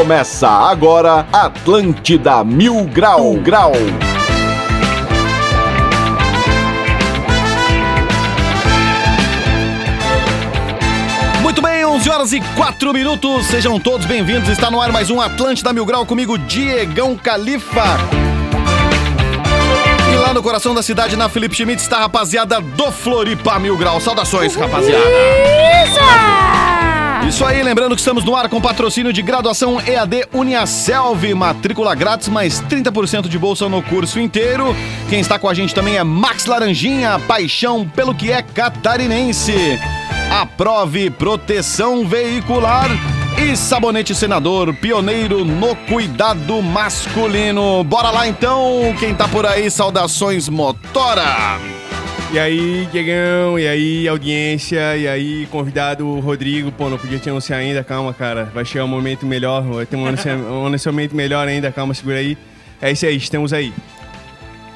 Começa agora Atlântida Mil Grau Grau. Muito bem, 11 horas e 4 minutos. Sejam todos bem-vindos. Está no ar mais um Atlântida Mil Grau comigo, Diegão Califa. E lá no coração da cidade, na Felipe Schmidt, está a rapaziada do Floripa Mil Grau. Saudações, rapaziada. Isso aí, lembrando que estamos no ar com patrocínio de graduação EAD Uniaselv, matrícula grátis, mais 30% de bolsa no curso inteiro. Quem está com a gente também é Max Laranjinha, paixão pelo que é catarinense. Aprove proteção veicular e Sabonete Senador, pioneiro no cuidado masculino. Bora lá então, quem tá por aí, saudações Motora. E aí, Diegão, e aí, audiência, e aí, convidado Rodrigo. Pô, não podia te anunciar ainda, calma, cara. Vai chegar um momento melhor, vai ter um anuncia- um anunciamento melhor ainda, calma, segura aí. É isso aí, estamos aí.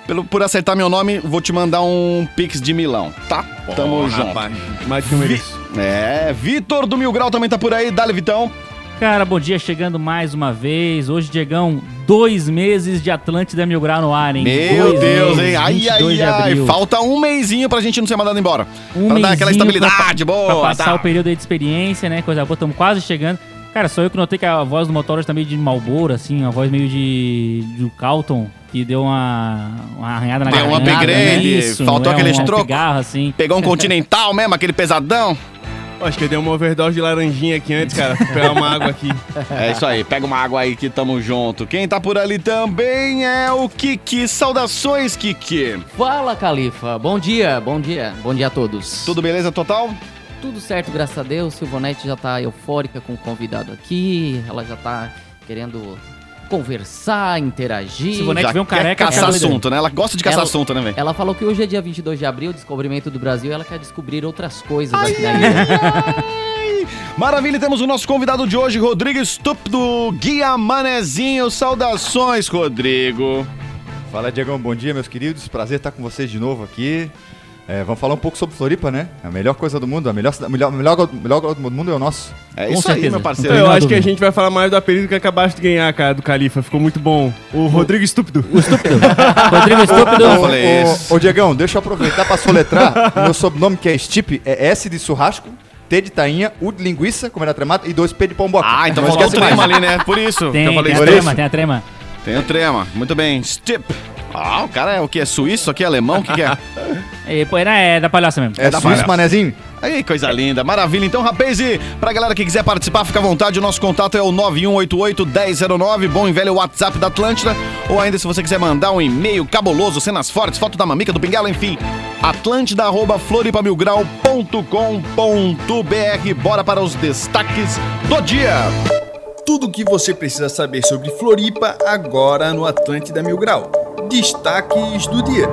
Pelo, por acertar meu nome, vou te mandar um pix de Milão, tá? Tamo junto. rapaz, mais que eu mereço. É, Vitor do Mil Grau também tá por aí, dale Vitão. Cara, bom dia, chegando mais uma vez. Hoje, Diegão, dois meses de Atlântida Mil Grau no ar, hein? Meu Dois Deus, meses, hein? Ai, 22 ai, ai. Falta um mêsinho pra gente não ser mandado embora. Um pra dar aquela estabilidade pra, boa. Pra passar tá? o período aí de experiência, né? Coisa boa, estamos quase chegando. Cara, só eu que notei que a voz do Motor tá meio de Malboro, assim, uma voz meio de, de Calton, que deu uma, uma arranhada na Deu um garganta, upgrade, né? Isso, faltou é, aquele um troco. assim. Pegou um continental mesmo, aquele pesadão. Acho que eu dei uma overdose de laranjinha aqui antes, cara. Vou pegar uma água aqui. É isso aí, pega uma água aí que tamo junto. Quem tá por ali também é o Kiki. Saudações, Kiki. Fala, Califa. Bom dia, bom dia. Bom dia a todos. Tudo beleza total? Tudo certo, graças a Deus. Silvonete já tá eufórica com o convidado aqui. Ela já tá querendo conversar, interagir. Silvonete- Já vê um quer careca, caçar assunto, né? Ela gosta de caçar Ela- assunto, né, velho? Ela falou que hoje é dia 22 de abril, descobrimento do Brasil, e ela quer descobrir outras coisas aqui na ilha. Maravilha, e temos o nosso convidado de hoje, Rodrigo Estúpido, Guia Manezinho. Saudações, Rodrigo. Fala, Diegão, bom dia, meus queridos. Prazer estar com vocês de novo aqui. É, vamos falar um pouco sobre Floripa, né? A melhor coisa do mundo, a melhor, melhor, melhor, melhor lugar do mundo é o nosso. É isso aí, meu Então, parceiro. eu acho que a gente vai falar mais do apelido que acabaste de ganhar, cara, do Califa. Ficou muito bom. O Rodrigo Estúpido. O estúpido. Rodrigo Estúpido. Eu falei ô, isso. ô, Diegão, deixa eu aproveitar para soletrar. o meu sobrenome, que é Stipe, é S de churrasco, T de tainha, U de linguiça, como era tremata, e dois P de pomboca. Ah, então Não faltou o trema mais. ali, né? Por isso Tem, eu falei tem a trema, tem a trema. Tem o trema. Muito bem. Stip. Ah, o cara é o que? É suíço aqui? Alemão? O que, que é? E, pô, era, é da palhaça mesmo. É da suíço, palhaça. manezinho? Aí, coisa linda, maravilha. Então, rapaz, e pra galera que quiser participar, fica à vontade. O nosso contato é o 9188-1009, bom e velho WhatsApp da Atlântida. Ou ainda, se você quiser mandar um e-mail cabuloso, cenas fortes, foto da mamica, do pinguela, enfim. Atlântida, arroba floripamilgrau.com.br. Bora para os destaques do dia. Tudo o que você precisa saber sobre Floripa agora no Atlântida Mil Grau. Destaques do dia.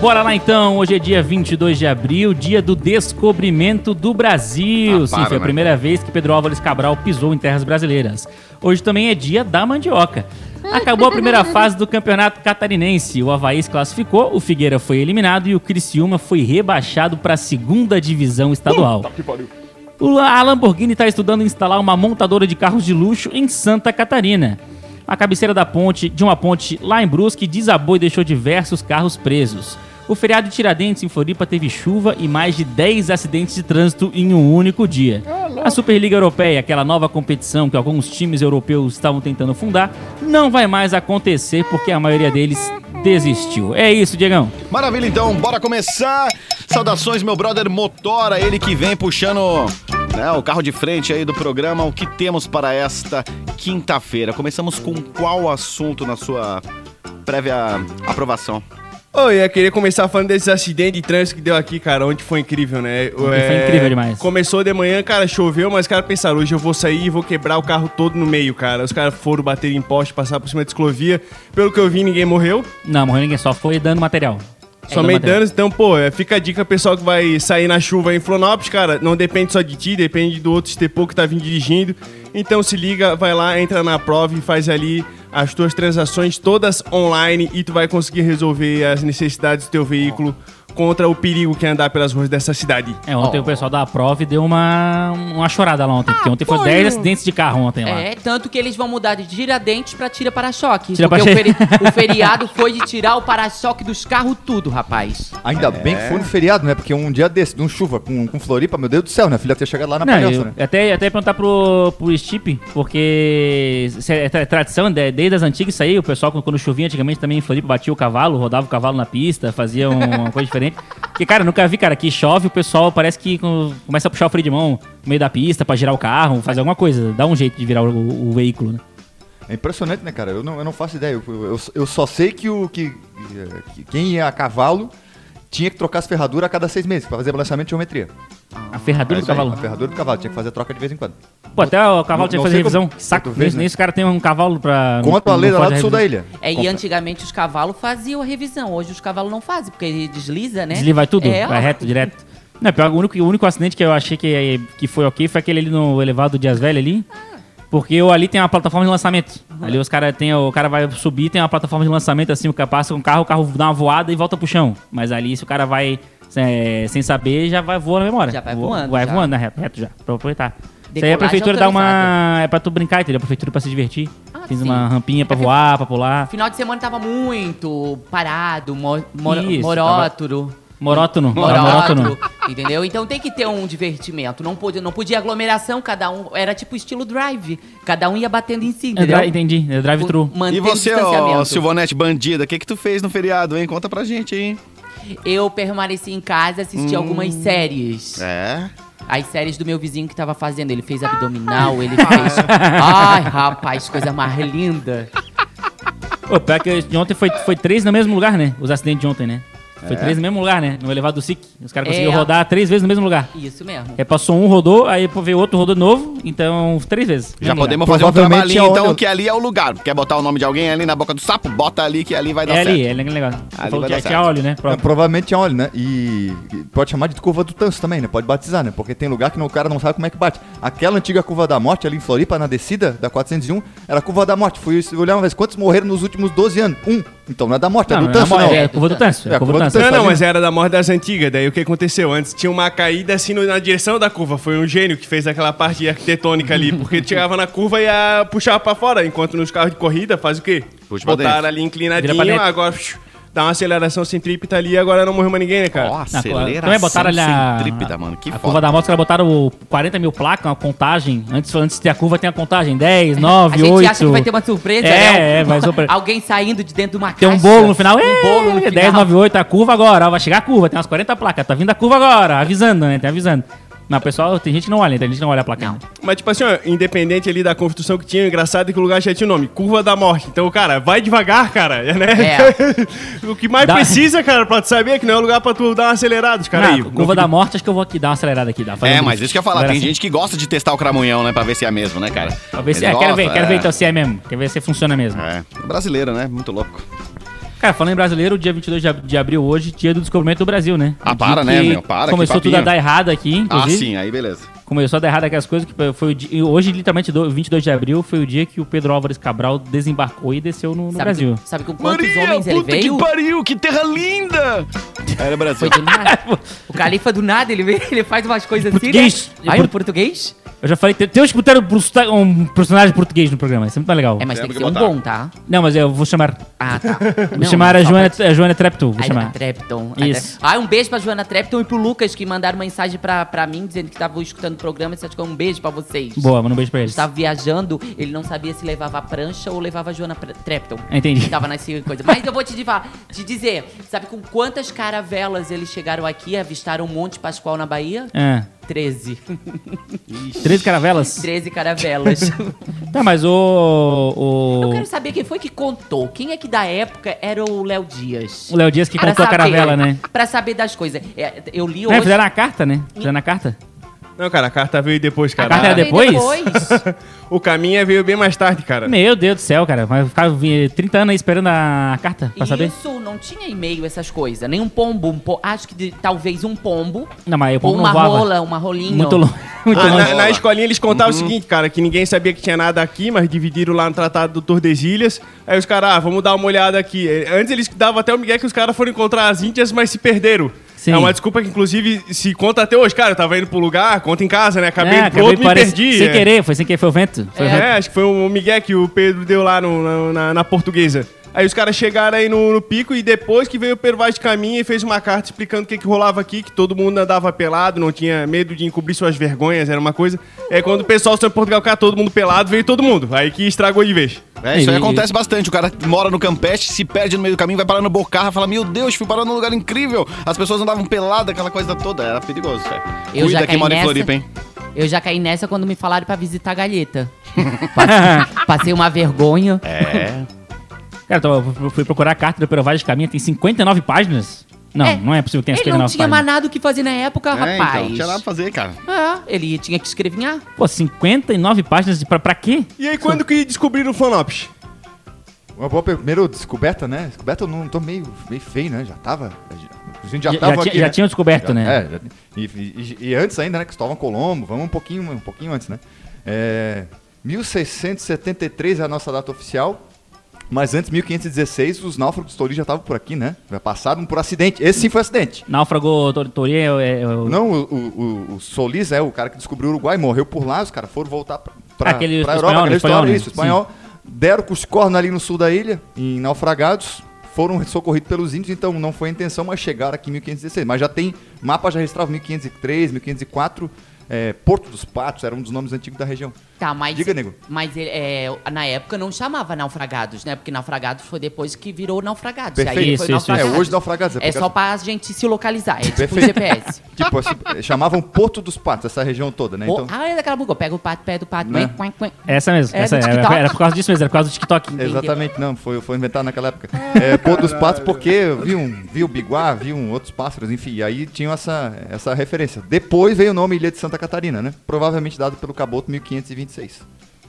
Bora lá então, hoje é dia 22 de abril, dia do descobrimento do Brasil. Ah, Sim, para, foi a né? primeira vez que Pedro Álvares Cabral pisou em terras brasileiras. Hoje também é dia da mandioca. Acabou a primeira fase do campeonato catarinense. O Havaí se classificou, o Figueira foi eliminado e o Criciúma foi rebaixado para a segunda divisão estadual. O- A Lamborghini está estudando instalar uma montadora de carros de luxo em Santa Catarina. A cabeceira da ponte, de uma ponte lá em Brusque desabou e deixou diversos carros presos. O feriado de Tiradentes em Floripa teve chuva e mais de 10 acidentes de trânsito em um único dia. A Superliga Europeia, aquela nova competição que alguns times europeus estavam tentando fundar, não vai mais acontecer porque a maioria deles desistiu. É isso, Diegão. Maravilha, então, bora começar. Saudações, meu brother Motora, ele que vem puxando né, o carro de frente aí do programa. O que temos para esta quinta-feira? Começamos com qual assunto na sua prévia aprovação? Oi, eu queria começar falando desses acidentes de trânsito que deu aqui, cara, onde foi incrível, né? Ontem foi incrível demais. Começou de manhã, cara, choveu, mas os caras pensaram, hoje eu vou sair e vou quebrar o carro todo no meio, cara. Os caras foram bater em poste, passar por cima da ciclovia. Pelo que eu vi, ninguém morreu. Não, morreu ninguém, só foi dando material. É, material. danos, então, pô, é, fica a dica, pessoal que vai sair na chuva em Flonopes, cara, não depende só de ti, depende do outro estepô que tá vindo dirigindo. Então se liga, vai lá, entra na prova e faz ali as tuas transações todas online e tu vai conseguir resolver as necessidades do teu veículo contra o perigo que é andar pelas ruas dessa cidade. É, ontem o pessoal da prova deu uma, uma chorada lá ontem, porque ontem foi 10 acidentes de carro ontem lá. É, tanto que eles vão mudar de Tiradentes pra Tira Para-Choque. Tira porque o, para-choque. feri- o feriado foi de tirar o para-choque dos carros tudo, rapaz. Ainda bem que foi no feriado, né? Porque um dia desse, de um chuva com, com Floripa, meu Deus do céu, né? A filha ter chegado lá na Não, palhoça, eu né? até, até ia perguntar pro, pro Stipe, porque é tra- tradição, de- desde as antigas isso aí, o pessoal quando chovia antigamente também em Floripa batia o cavalo, rodava o cavalo na pista, fazia um- uma coisa diferente. Porque, cara, nunca vi, cara, que chove o pessoal parece que com- começa a puxar o freio de mão no meio da pista pra girar o carro, fazer alguma coisa, dá um jeito de virar o, o veículo, né? É impressionante, né, cara? Eu não, eu não faço ideia. Eu, eu, eu só sei que, o, que, que quem ia a cavalo tinha que trocar as ferraduras a cada seis meses pra fazer balanceamento de geometria. A ferradura É do aí, cavalo. A ferradura do cavalo, tinha que fazer troca de vez em quando. Pô, até o cavalo Não- tinha que fazer revisão. como- saco. vez, Nem né? os caras têm um cavalo pra. Quanto a lei lá do sul da ilha. É, e antigamente os cavalos faziam a revisão. Hoje os cavalos não fazem, porque ele desliza, né? Desliza, vai tudo, É, vai ó. reto, direto. Não, pior, o único, o único acidente que eu achei que, que foi ok foi aquele ali no elevado Dias Velho ali. Porque eu, ali tem uma plataforma de lançamento. Ali os cara tem, o cara vai subir, tem uma plataforma de lançamento assim, o cara passa com o carro, o carro dá uma voada e volta pro chão. Mas ali se o cara vai é, sem saber, já vai voando na memória. Já vai Vo- voando, Vai já. voando, né, reto, já, pra aproveitar. Isso aí a prefeitura dá uma. É pra tu brincar, entendeu? A prefeitura pra se divertir. Ah, Tem sim. uma rampinha pra É voar, pra pular. Final de semana tava muito parado, mo, mo, Isso, morótoro. Morótono. Morótono, Morótono. entendeu? Então tem que ter um divertimento. Não podia, não podia aglomeração, cada um. Era tipo estilo drive. Cada um ia batendo em si, É, entendeu? entendi, é drive-thru. E o você, ó. Silvonete bandida, o que que tu fez no feriado, hein? Conta pra gente aí. Eu permaneci em casa, assisti algumas séries. É? As séries do meu vizinho que tava fazendo. Ele fez abdominal, ele fez. Ai, rapaz, coisa mais linda. Ô, pior que de ontem foi, foi três no mesmo lugar, né? Os acidentes de ontem, né? Foi É. três no mesmo lugar, né? No elevado do SIC. Os caras É. conseguiram rodar três vezes no mesmo lugar. Isso mesmo. Aí passou um, rodou, aí veio outro, rodou de novo. Então, três vezes. Já Mesmo podemos fazer um Provavelmente trabalhinho, é então, onde- que ali é o lugar. Quer botar o nome de alguém ali na boca do sapo? Bota ali, que ali vai dar É ali, certo. é ali, legal. Ali Falou vai que dar é, que é certo. óleo, né? É, provavelmente é óleo, né? E, e pode chamar de curva do tanso também, né? Pode batizar, né? Porque tem lugar que não- o cara não sabe como é que bate. Aquela antiga curva da morte ali em Floripa, na descida da 401, era a curva da morte. Fui olhar uma vez quantos morreram nos últimos 12 anos. Um. Então não é da morte, é Não, do não, tanso, não, é a curva do tanso. É É a curva do tanso. Não, não, mas era da morte das antigas. Daí o que aconteceu? Antes tinha uma caída assim na direção da curva. Foi um gênio que fez aquela parte arquitetônica ali. Porque chegava na curva e ia puxar pra fora. Enquanto nos carros de corrida faz o quê? Puxa pra Botaram ali inclinadinho, agora psh, dá uma aceleração centrípeta ali e agora não morreu mais ninguém, né, cara? Ó, Não, aceleração também botaram ali a, centrípeta, mano. Que a foda. curva da moto, os caras botaram o 40 mil placas, uma contagem. Antes, antes de ter a curva, tem a contagem 10, 9, a gente 8. acha que vai ter uma surpresa, É, né? é, vai surpresa. Alguém saindo de dentro de uma Tem um caixa. bolo no final. Um bolo no é, final. 10, 9, 8, a curva agora. Vai chegar a curva, tem umas 40 placas. Tá vindo a curva agora, avisando, né? Tem avisando. Mas, pessoal, tem gente que não olha, tem gente que não olha a placa. Não. Mas, tipo assim, ó, independente ali da construção que tinha, o engraçado é que o lugar já tinha o nome, Curva da Morte. Então, cara, vai devagar, cara, né? o que mais Dá- precisa, cara, pra tu saber é que não é um lugar pra tu dar uma acelerada, cara. Não, aí. curva da morte, acho que eu vou aqui dar uma acelerada aqui. Dá, fazer É, um mas isso que eu ia falar. Tem sim. gente que gosta de testar o cramunhão, né? Pra ver se é mesmo, né, cara? Pra ver se, Eles é, quero ver, gostam, quero é. ver então se é mesmo. Quero ver se funciona mesmo. É, brasileiro, né? Muito louco. Cara, falando em brasileiro, dia 22 de ab- de abril hoje, dia do descobrimento do Brasil, né? Ah, para, né, que meu? Para, que Começou tudo a dar errado aqui, Ah, inclusive. sim, aí beleza. Começou a dar errado aquelas coisas que foi o dia, hoje, literalmente, do- 22 de abril, foi o dia que o Pedro Álvares Cabral desembarcou e desceu no, no Sabe, Brasil. com- sabe com quantos homens ele veio? pariu, que terra linda! Era Brasil. Foi do nada. o Califa do nada, ele, vem, ele faz umas coisas Português. assim, né? Ai, um português? Eu já falei, tem- temos que botar um um personagem português no programa, isso é muito mais legal. É, mas É, tem que ser um bom, tá? Não, mas eu vou chamar. Ah, tá. Vou chamar a Joana, a Joana Treptow, vou Ai, chamar. a Trepton. a Isso. Ah, um beijo pra Joana Trepton e pro Lucas, que mandaram mensagem pra, pra mim, dizendo que estavam escutando o programa. Você acha que é um beijo pra vocês? Boa, manda um beijo pra eles. Estava viajando, ele não sabia se levava a prancha ou levava a Joana Trepton. Entendi. Tava nessa coisa. Mas eu vou te, te dizer, sabe com quantas caravelas eles chegaram aqui, avistaram Monte Pascoal na Bahia? Ah, 13. 13 caravelas? 13 caravelas. Tá, mas o. Eu O, quero saber quem foi que contou. Quem é que da época era o Léo Dias? o Léo Dias que Pra contou a saber- caravela, né? Pra saber das coisas. É, eu li É, hoje. fizeram a carta, né? Fizeram a carta. Não, cara, a carta veio depois, cara. carta era Veio depois? o caminho veio bem mais tarde, cara. Meu Deus do céu, cara. Vai ficar vi- 30 anos aí esperando a carta pra saber? Isso, não tinha e-mail, essas coisas. Nem um pombo. Um po- Acho que de- talvez um pombo. Não, mas o Ou povo uma não voava. rola, uma rolinha. Muito longe. Muito Ah, longe. na, na escolinha eles contavam o seguinte, cara, que ninguém sabia que tinha nada aqui, mas dividiram lá no Tratado do Tordesilhas. Aí os caras, ah, vamos dar uma olhada aqui. Antes eles davam até o Miguel que os caras foram encontrar as índias, mas se perderam. Sim. É uma desculpa que, inclusive, se conta até hoje. Cara, eu tava indo pro lugar, conta em casa, né? Acabei É, indo pro outro, me parece- perdi. Sem é. querer, foi sem querer, foi o vento. Foi o É, vento. acho que foi o Miguel que o Pedro deu lá no- na, na- na portuguesa. Aí os caras chegaram aí no, no pico e depois que veio o Pedro Vaz de caminho e fez uma carta explicando o que, que rolava aqui, que todo mundo andava pelado, não tinha medo de encobrir suas vergonhas, era uma coisa. É quando o pessoal saiu em Portugal, cara, todo mundo pelado, veio todo mundo. Aí que estragou de vez. É, isso aí acontece bastante. O cara mora no Campeche, se perde no meio do caminho, vai parar no Bocarra, fala: Meu Deus, fui parar num lugar incrível. As pessoas andavam peladas, aquela coisa toda. Era perigoso. É. Eu Cuida já quem mora em nessa. Floripa, hein? Eu já caí nessa quando me falaram pra visitar a Galheta. Passei, passei uma vergonha. É. Cara, então, eu fui procurar a carta do Pero Vaz de Caminha, tem 59 páginas. Não, É, não é possível que tenha Ele 59 não tinha mais nada o que fazer na época, É, rapaz. então, não tinha nada pra fazer, cara. É, ele tinha que escrevinhar. Pô, 59 páginas de, pra, pra quê? E aí, quando que descobriram o Flanops? Uma boa primeiro descoberta, né? Descoberta eu não tô meio, meio feio, né? Já tava. A gente já, Já- tava já aqui. já né? tinham descoberto, Já- né? É, já- e, e- e antes ainda, né? Cristóvão Colombo, vamos um pouquinho, um pouquinho antes, né? É, 1673 é a nossa data oficial. Mas antes, 1516, os náufragos Tori já estavam por aqui, né? Já passaram por acidente. Esse sim foi acidente. Náufrago Tor- Tori é, é- é o- Não, o, o, o- Solis é o cara que descobriu o Uruguai, morreu por lá, os caras foram voltar pra, pra, Aquele pra espanhol, Europa, aquela história, né? isso, espanhol. Deram com os cornos ali no sul da ilha, em naufragados, foram socorridos pelos índios, então não foi a intenção, mas chegaram aqui em 1516. Mas já tem, mapa já registrava 1503, 1504, é, Porto dos Patos, era um dos nomes antigos da região. Tá, mas. Diga, nego. Mas é, na época não chamava naufragados, né? Porque naufragados foi depois que virou naufragados. Perfeito. Aí Isso, foi isso, naufragados. É, hoje naufragados. É porque só pra gente se localizar, é tipo Perfeito. GPS. Tipo, assim, chamavam Porto dos Patos, essa região toda, né? Então, Ah, é daquela boca, pega o pato, pega o pato, Né? quen, quen. Essa mesmo. É essa do era, TikTok. era por causa disso mesmo, era por causa do TikTok. Entendeu? Exatamente, não, foi, foi inventado naquela época. É, Porto dos Patos, porque viu, um, viu o biguá, viu um outros pássaros, enfim, e aí tinham essa, essa referência. Depois veio o nome Ilha de Santa Catarina, né? Provavelmente dado pelo Caboto 1526.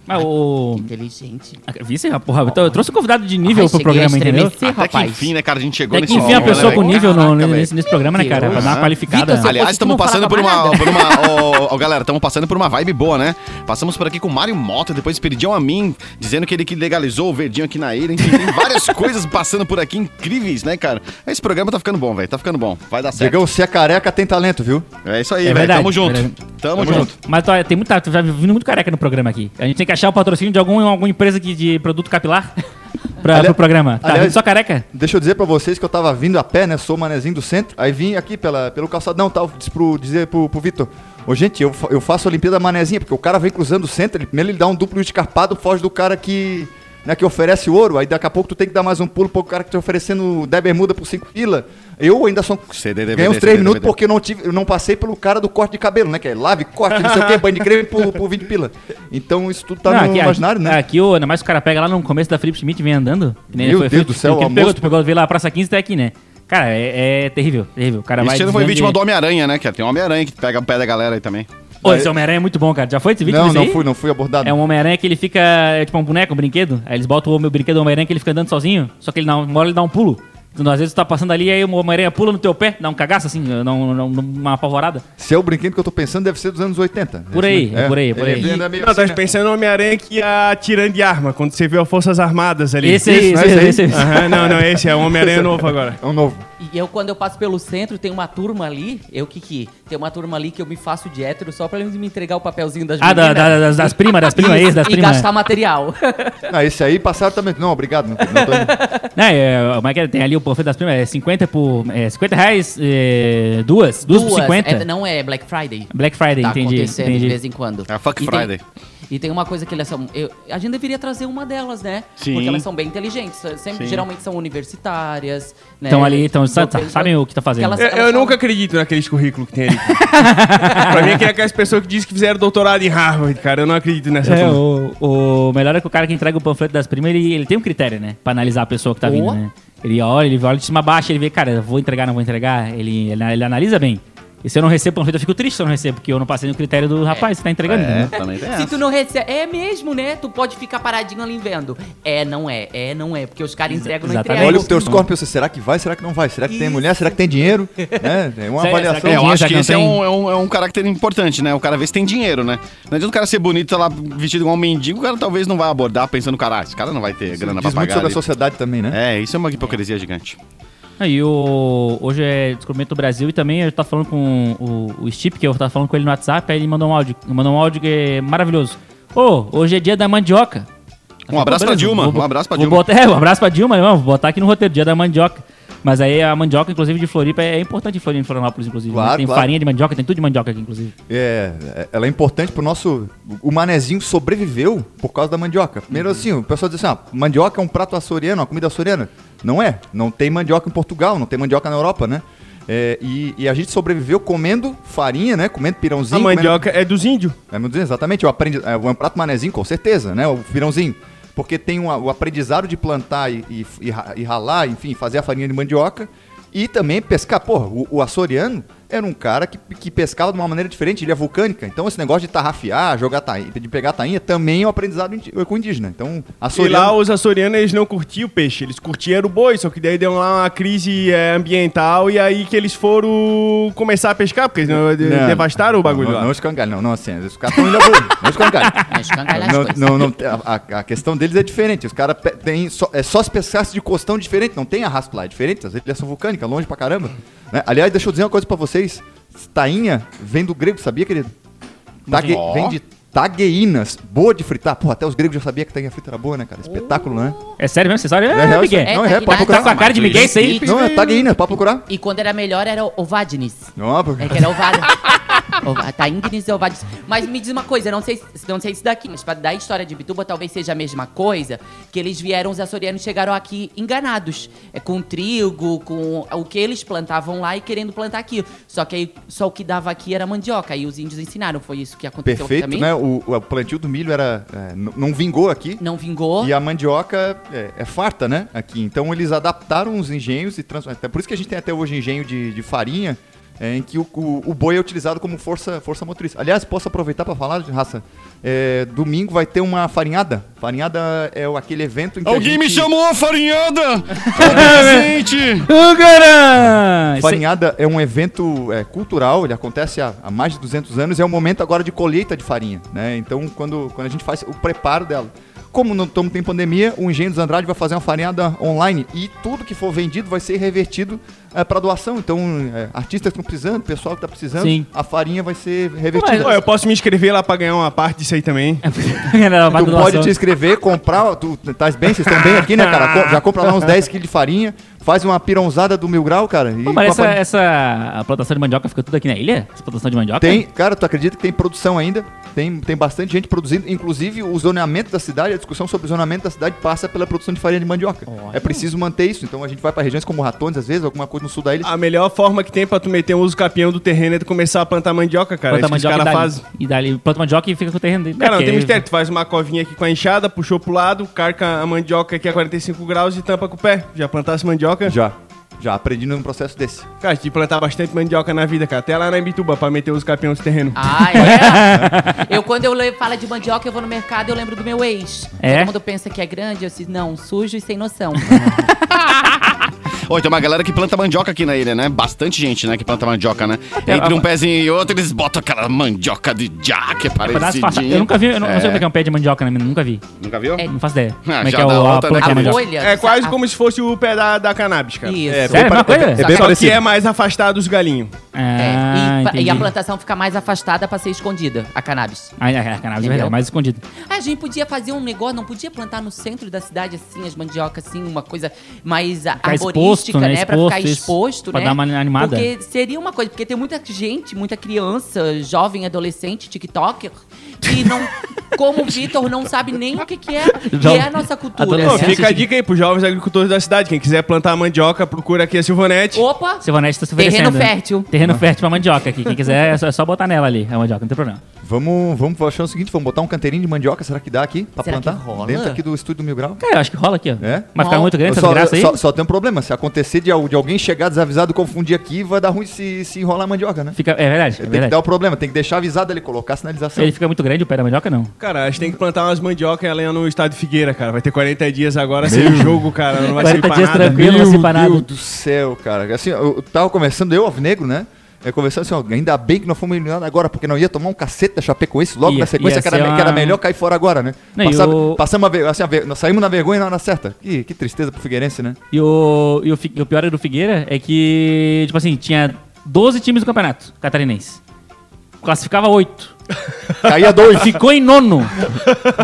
Mas o. Inteligente. Vice, porra, então eu trouxe um convidado de nível Ai, pro programa, entendeu? Até que rapaz. enfim, né, cara? A gente chegou Até que nesse enfim, a nível, pessoa né, com nível no- Caraca, velho. nesse, nesse programa, né, cara? Pra dar uma qualificada. Vitor, Aliás, estamos passando por uma, por uma. Ó, ó, galera, estamos passando por uma vibe boa, né? Passamos por aqui com o Mário Mota, depois pediam a mim, dizendo que ele que legalizou o verdinho aqui na ilha. Enfim, tem várias coisas passando por aqui incríveis, né, cara? Esse programa tá ficando bom, velho. Tá ficando bom. Vai dar certo. Diegão, se é careca, tem talento, viu? É isso aí, É velho. verdade, Tamo junto. verdade. Tamo, Tamo junto. Mas ó, tem muita, tá vindo muito careca no programa aqui. A gente tem que achar o patrocínio de algum, alguma empresa que, de produto capilar pra, Ali- pro programa. Tá aliás- só careca? Deixa eu dizer pra vocês que eu tava vindo a pé, né? Sou manezinho do centro. Aí vim aqui pela, pelo calçadão tal, disse pro, dizer pro, pro Vitor. Ô, gente, eu, eu faço a Olimpíada Manezinha, porque o cara vem cruzando o centro, ele, primeiro ele dá um duplo escarpado, foge do cara que, né, que oferece ouro. Aí daqui a pouco tu tem que dar mais um pulo pro cara que tá oferecendo 10 bermuda por 5 pila. Eu ainda só CD, ganhei uns DVD, 3 minutos porque eu não, tive, eu não passei pelo cara do corte de cabelo, né? Que é lave, corte, não sei o que, banho de creme por, por 20 pila. Então isso tudo tá Não, no aqui, imaginário, né? Aqui, ô, ainda mais que o cara pega lá no começo da Felipe Schmidt e vem andando. que nem Meu foi Deus feito, do céu, que o tu pegou, almoço- tu pegou, veio lá, Praça 15 até aqui, né? Cara, é, é terrível, terrível. O cara vai Esse ano foi vítima de- do Homem-Aranha, né? Que tem um Homem-Aranha que pega o pé da galera aí também. Ô, esse Homem-Aranha é muito bom, cara. Já foi esse vídeo Não, não aí? fui, não fui abordado. É um Homem-Aranha que ele fica, é tipo um boneco, um brinquedo. Aí eles botam o meu brinquedo do Homem-Aranha que ele fica andando sozinho. Só que ele uma hora ele dá um pulo. Às vezes tu tá passando ali, aí o Homem-Aranha pula no teu pé, dá um cagaço assim, um- dá um- uma apavorada. Se é o brinquedo que eu tô pensando, deve ser dos anos 80. Por aí, é por aí, por aí. meio Não, assim, tá né? pensando no Homem-Aranha que ia atirando de arma, quando você viu as Forças Armadas ali. Esse aí, Isso, esse, né, esse esse aí. Aham, não, não, esse é o Homem-Aranha novo agora. É um novo. E eu, quando eu passo pelo centro, tem uma turma ali, eu que que, tem uma turma ali que eu me faço de hétero só pra eles me entregar o papelzinho das Ah, da- da- das, das primas, das primas, das e primas. gastar material. Ah, esse aí passaram também. Não, obrigado. Não, não tô indo. Não, é, como é que é? Tem ali o panfleto das primas, é 50 por. É, 50 reais, é, duas, duas, por 50. É, não é Black Friday. Black Friday, tá entendi. acontecendo entendi. de vez em quando. É a Fuck E tem- Friday. e tem uma coisa que elas são. eu- a gente deveria trazer uma delas, né? Sim. Porque elas são bem inteligentes. Sempre, Sim. geralmente são universitárias. Né? Estão ali, então, sa- Eu penso- sabem o que tá fazendo. elas- Eu, eu são- nunca acredito naqueles currículos que tem ali. pra mim, é que é aquelas pessoas que dizem que fizeram doutorado em Harvard, cara. Eu não acredito nessa É, o, o melhor é que o cara que entrega o panfleto das primas, ele, ele tem um critério, né? Pra analisar a pessoa que tá vindo, Boa. né? Ele olha, ele olha de cima a baixo, ele vê, cara, vou entregar, não vou entregar. Ele, ele, ele analisa bem. E se eu não recebo panfleto, eu fico triste se eu não recebo, porque eu não passei no critério do rapaz que tá entregando. É, também tem Se essa. tu não recebe. É mesmo, né? Tu pode ficar paradinho ali vendo. É, não é. É, não é. Porque os caras entregam no exatamente. Olha entregam. o teu score e pensa, será que vai, será que não vai? Será que tem Isso. mulher, será que tem dinheiro? né? Tem uma avaliação. É, eu acho que esse é não um, é, um, é um caráter importante, né? O cara vê se tem dinheiro, né? Não adianta o cara ser bonito, tá lá vestido igual um mendigo, o cara talvez não vai abordar pensando, cara, esse cara não vai ter grana pra Diz muito pagar. sobre a ali." sociedade também, né? É, isso é uma hipocrisia gigante. Aí o, hoje é Descobrimento do Brasil e também eu tava falando com o, o Steve, que eu tava falando com ele no WhatsApp, aí ele mandou um áudio. Mandou um áudio que é maravilhoso. Ô, hoje é dia da mandioca. Um abraço pra Dilma, um abraço pra vou Dilma. Botar, é, um abraço pra Dilma, irmão, vou botar aqui no roteiro, dia da mandioca. Mas aí a mandioca, inclusive, de Floripa é importante em Florianópolis, inclusive. né? Claro, Tem claro. farinha de mandioca, tem tudo de mandioca aqui, inclusive. É, é, ela é importante pro nosso. O manezinho sobreviveu por causa da mandioca. Primeiro Uhum. assim, o pessoal diz assim: ah, mandioca é um prato açoriano, uma comida açoriana. Não é. Não tem mandioca em Portugal, não tem mandioca na Europa, né? É, e, e a gente sobreviveu comendo farinha, né? Comendo pirãozinho. A comendo- mandioca é dos índios. É, exatamente. Eu aprendi, é um prato manezinho, com certeza, né? O pirãozinho. Porque tem uma- o aprendizado de plantar e, e, e ralar, enfim, fazer a farinha de mandioca. E também pescar. Porra, o, o açoriano era um cara que, que pescava de uma maneira diferente, ilha vulcânica. Então esse negócio de tarrafiar, jogar tainha, de pegar tainha, também é um aprendizado indi- com indígena. Então, E açoriano... lá os açorianos eles não curtiam o peixe, eles curtiam o boi, só que daí deu lá uma crise é, ambiental e aí que eles foram começar a pescar, porque eles não, Não, devastaram o bagulho não, lá. Não escangalho, não, não, assim, os caras estão ilha vulcânica, não escangalho. Não, não, não, a, a- questão deles é diferente. Os caras têm só, é só se pescasse de costão diferente, não tem arrasto lá, é diferente. As ilhas são vulcânicas, longe pra caramba. né? Aliás, deixa eu dizer uma coisa pra vocês. Tainha vem do grego, sabia, querido? Ó. Vem de tagueinas, boa de fritar. Porra, até os gregos já sabiam que tainha frita era boa, né, cara? Espetáculo, né? É sério mesmo? Você sabe? É, É real, Miguel. isso Não, é, tá pode aqui procurar. Tá com a cara de Miguel isso aí? Não, é tagueína, pode procurar. E quando era melhor era o Ovadnes. Não, porque- É que era Ovadnes. Ova- Tá Ingnis e Ovadnes. Mas me diz uma coisa, não sei, se- não sei se daqui, mas pra dar a história de Bituba talvez seja a mesma coisa, que eles vieram, os açorianos chegaram aqui enganados. É, com trigo, com o que eles plantavam lá e querendo plantar aqui. Só que aí, só o que dava aqui era mandioca. E os índios ensinaram, foi isso que aconteceu aqui Perfeito, também? né? O, o plantio do milho era, é, não vingou aqui. Não vingou. E a mandioca é, é farta, né? Aqui. Então eles adaptaram os engenhos e trans... até Por isso que a gente tem até hoje engenho de, de farinha, é, em que o, o, o boi é utilizado como força, força motriz. Aliás, posso aproveitar para falar, raça? É, domingo vai ter uma farinhada. Farinhada é aquele evento em que. a Alguém me gente- chamou, farinhada! Presente! Farinhada é um evento é, cultural, ele acontece há, há mais de 200 anos, é o momento agora de colheita de farinha, né? Então, quando, quando a gente faz o preparo dela. Como não estamos tem pandemia, o Engenho dos Andrade vai fazer uma farinhada online e tudo que for vendido vai ser revertido para doação. Então, é, artistas que estão precisando, pessoal que está precisando, Sim. a farinha vai ser revertida. Ó, eu posso me inscrever lá pra ganhar uma parte disso aí também. Uma Tu pode te inscrever, comprar, tu estás bem, vocês estão bem aqui, né, cara? Já compra lá uns 10 quilos de farinha, faz uma pirãozada do mil grau, cara. e Pô, mas a essa, essa plantação de mandioca fica tudo aqui na ilha? Essa plantação de mandioca? Tem, cara, tu acredita que tem produção ainda? Tem, tem bastante gente produzindo, inclusive o zoneamento da cidade, a discussão sobre o zoneamento da cidade passa pela produção de farinha de mandioca. É preciso manter isso, então a gente vai para regiões como Ratones, às vezes, alguma coisa no sul da ilha. A melhor forma que tem pra tu meter um uso capião do terreno é tu começar a plantar mandioca, cara. Planta É isso que os mandioca e caras dali. fazem. E dali, planta mandioca e fica com o terreno dele. Cara, não tem mistério. Tu faz uma covinha aqui com a enxada, puxou pro lado, carca a mandioca aqui a 45 graus e tampa com o pé. Já plantasse mandioca? Já, já aprendi num processo desse. Cara, de plantar bastante mandioca na vida, cara. Até lá na Imbituba pra meter os capiões do terreno. Ah, é? eu, quando eu falo de mandioca, eu vou no mercado e eu lembro do meu ex. É? Todo mundo pensa que é grande, eu disse, não, sujo e sem noção. Oi, tem uma galera que planta mandioca aqui na ilha, né? Bastante gente, né, que planta mandioca, né? Entre a- um pezinho e outro, eles botam aquela mandioca de que é fácil. parecidinha. Eu nunca vi, eu não, não sei É. como é que é um pé de mandioca, né? Nunca vi. Nunca viu? É. Não faço ideia. como é que é o, a outra, né? A mandioca. folha. É quase a- como se fosse o pé da, da cannabis, cara. Isso. É, Sério? pare- coisa? É Só bem que parecido. é mais afastado dos galinhos. É, Ah, e, pa- entendi. e a plantação fica mais afastada pra ser escondida, a cannabis. Ah, é, é, cannabis é Entendeu? verdade, mais escondido. Ah, a gente podia fazer um negócio, não podia plantar no centro da cidade assim, as mandiocas assim, uma coisa mais a- arborística, exposto, né? né? Pra ficar Exposto, isso. exposto, Pra né? dar uma animada. Porque seria uma coisa, porque tem muita gente, muita criança, jovem, adolescente, tiktoker, que não, como o Vitor, não sabe nem o que, que é, que é a nossa cultura. Né? fica a dica aí pros jovens agricultores da cidade. Quem quiser plantar mandioca, procura aqui a Silvanete. Opa! Silvanete tá se Terreno oferecendo. né? fértil. Terreno fértil pra mandioca aqui. Quem quiser, é só, é só botar nela ali, a mandioca, não tem problema. Vamos, vamos achar o seguinte, vamos botar um canteirinho de mandioca, será que dá aqui pra Será que plantar? rola? Dentro aqui do estúdio do Mil Grau? Cara, eu acho que rola aqui, ó. É? Mas ficar muito grande essa só, desgraça aí. só, só tem um problema, se acontecer de, de alguém chegar desavisado, confundir aqui, vai dar ruim se, se enrolar a mandioca, né? Fica, é verdade, é tem que verdade. dar o problema, tem que deixar avisado ele, colocar a sinalização. Ele fica muito grande, o pé da mandioca não. Cara, a gente tem que plantar umas mandioca ali no estado de Figueira, cara. Vai ter 40 dias agora sem jogo, cara. Não vai 40 ser pra dias nada. tranquilo. não se para nada. Deus do céu, cara. Assim, eu tava conversando, eu, Alvinegro, né? É, conversando assim, ó, ainda bem que nós fomos eliminados agora, porque não ia tomar um cacete da Chapecoense logo Ia- na sequência, ia que era, ser que uma- era melhor cair fora agora, né? Não, Passava- o- Passamos a ver, assim, a nós saímos na vergonha na hora certa. Que, que tristeza pro Figueirense, né? E o, e o, e o pior do Figueira é que, tipo assim, tinha 12 times do campeonato catarinense. Classificava 8. Caía dois. Ficou em nono.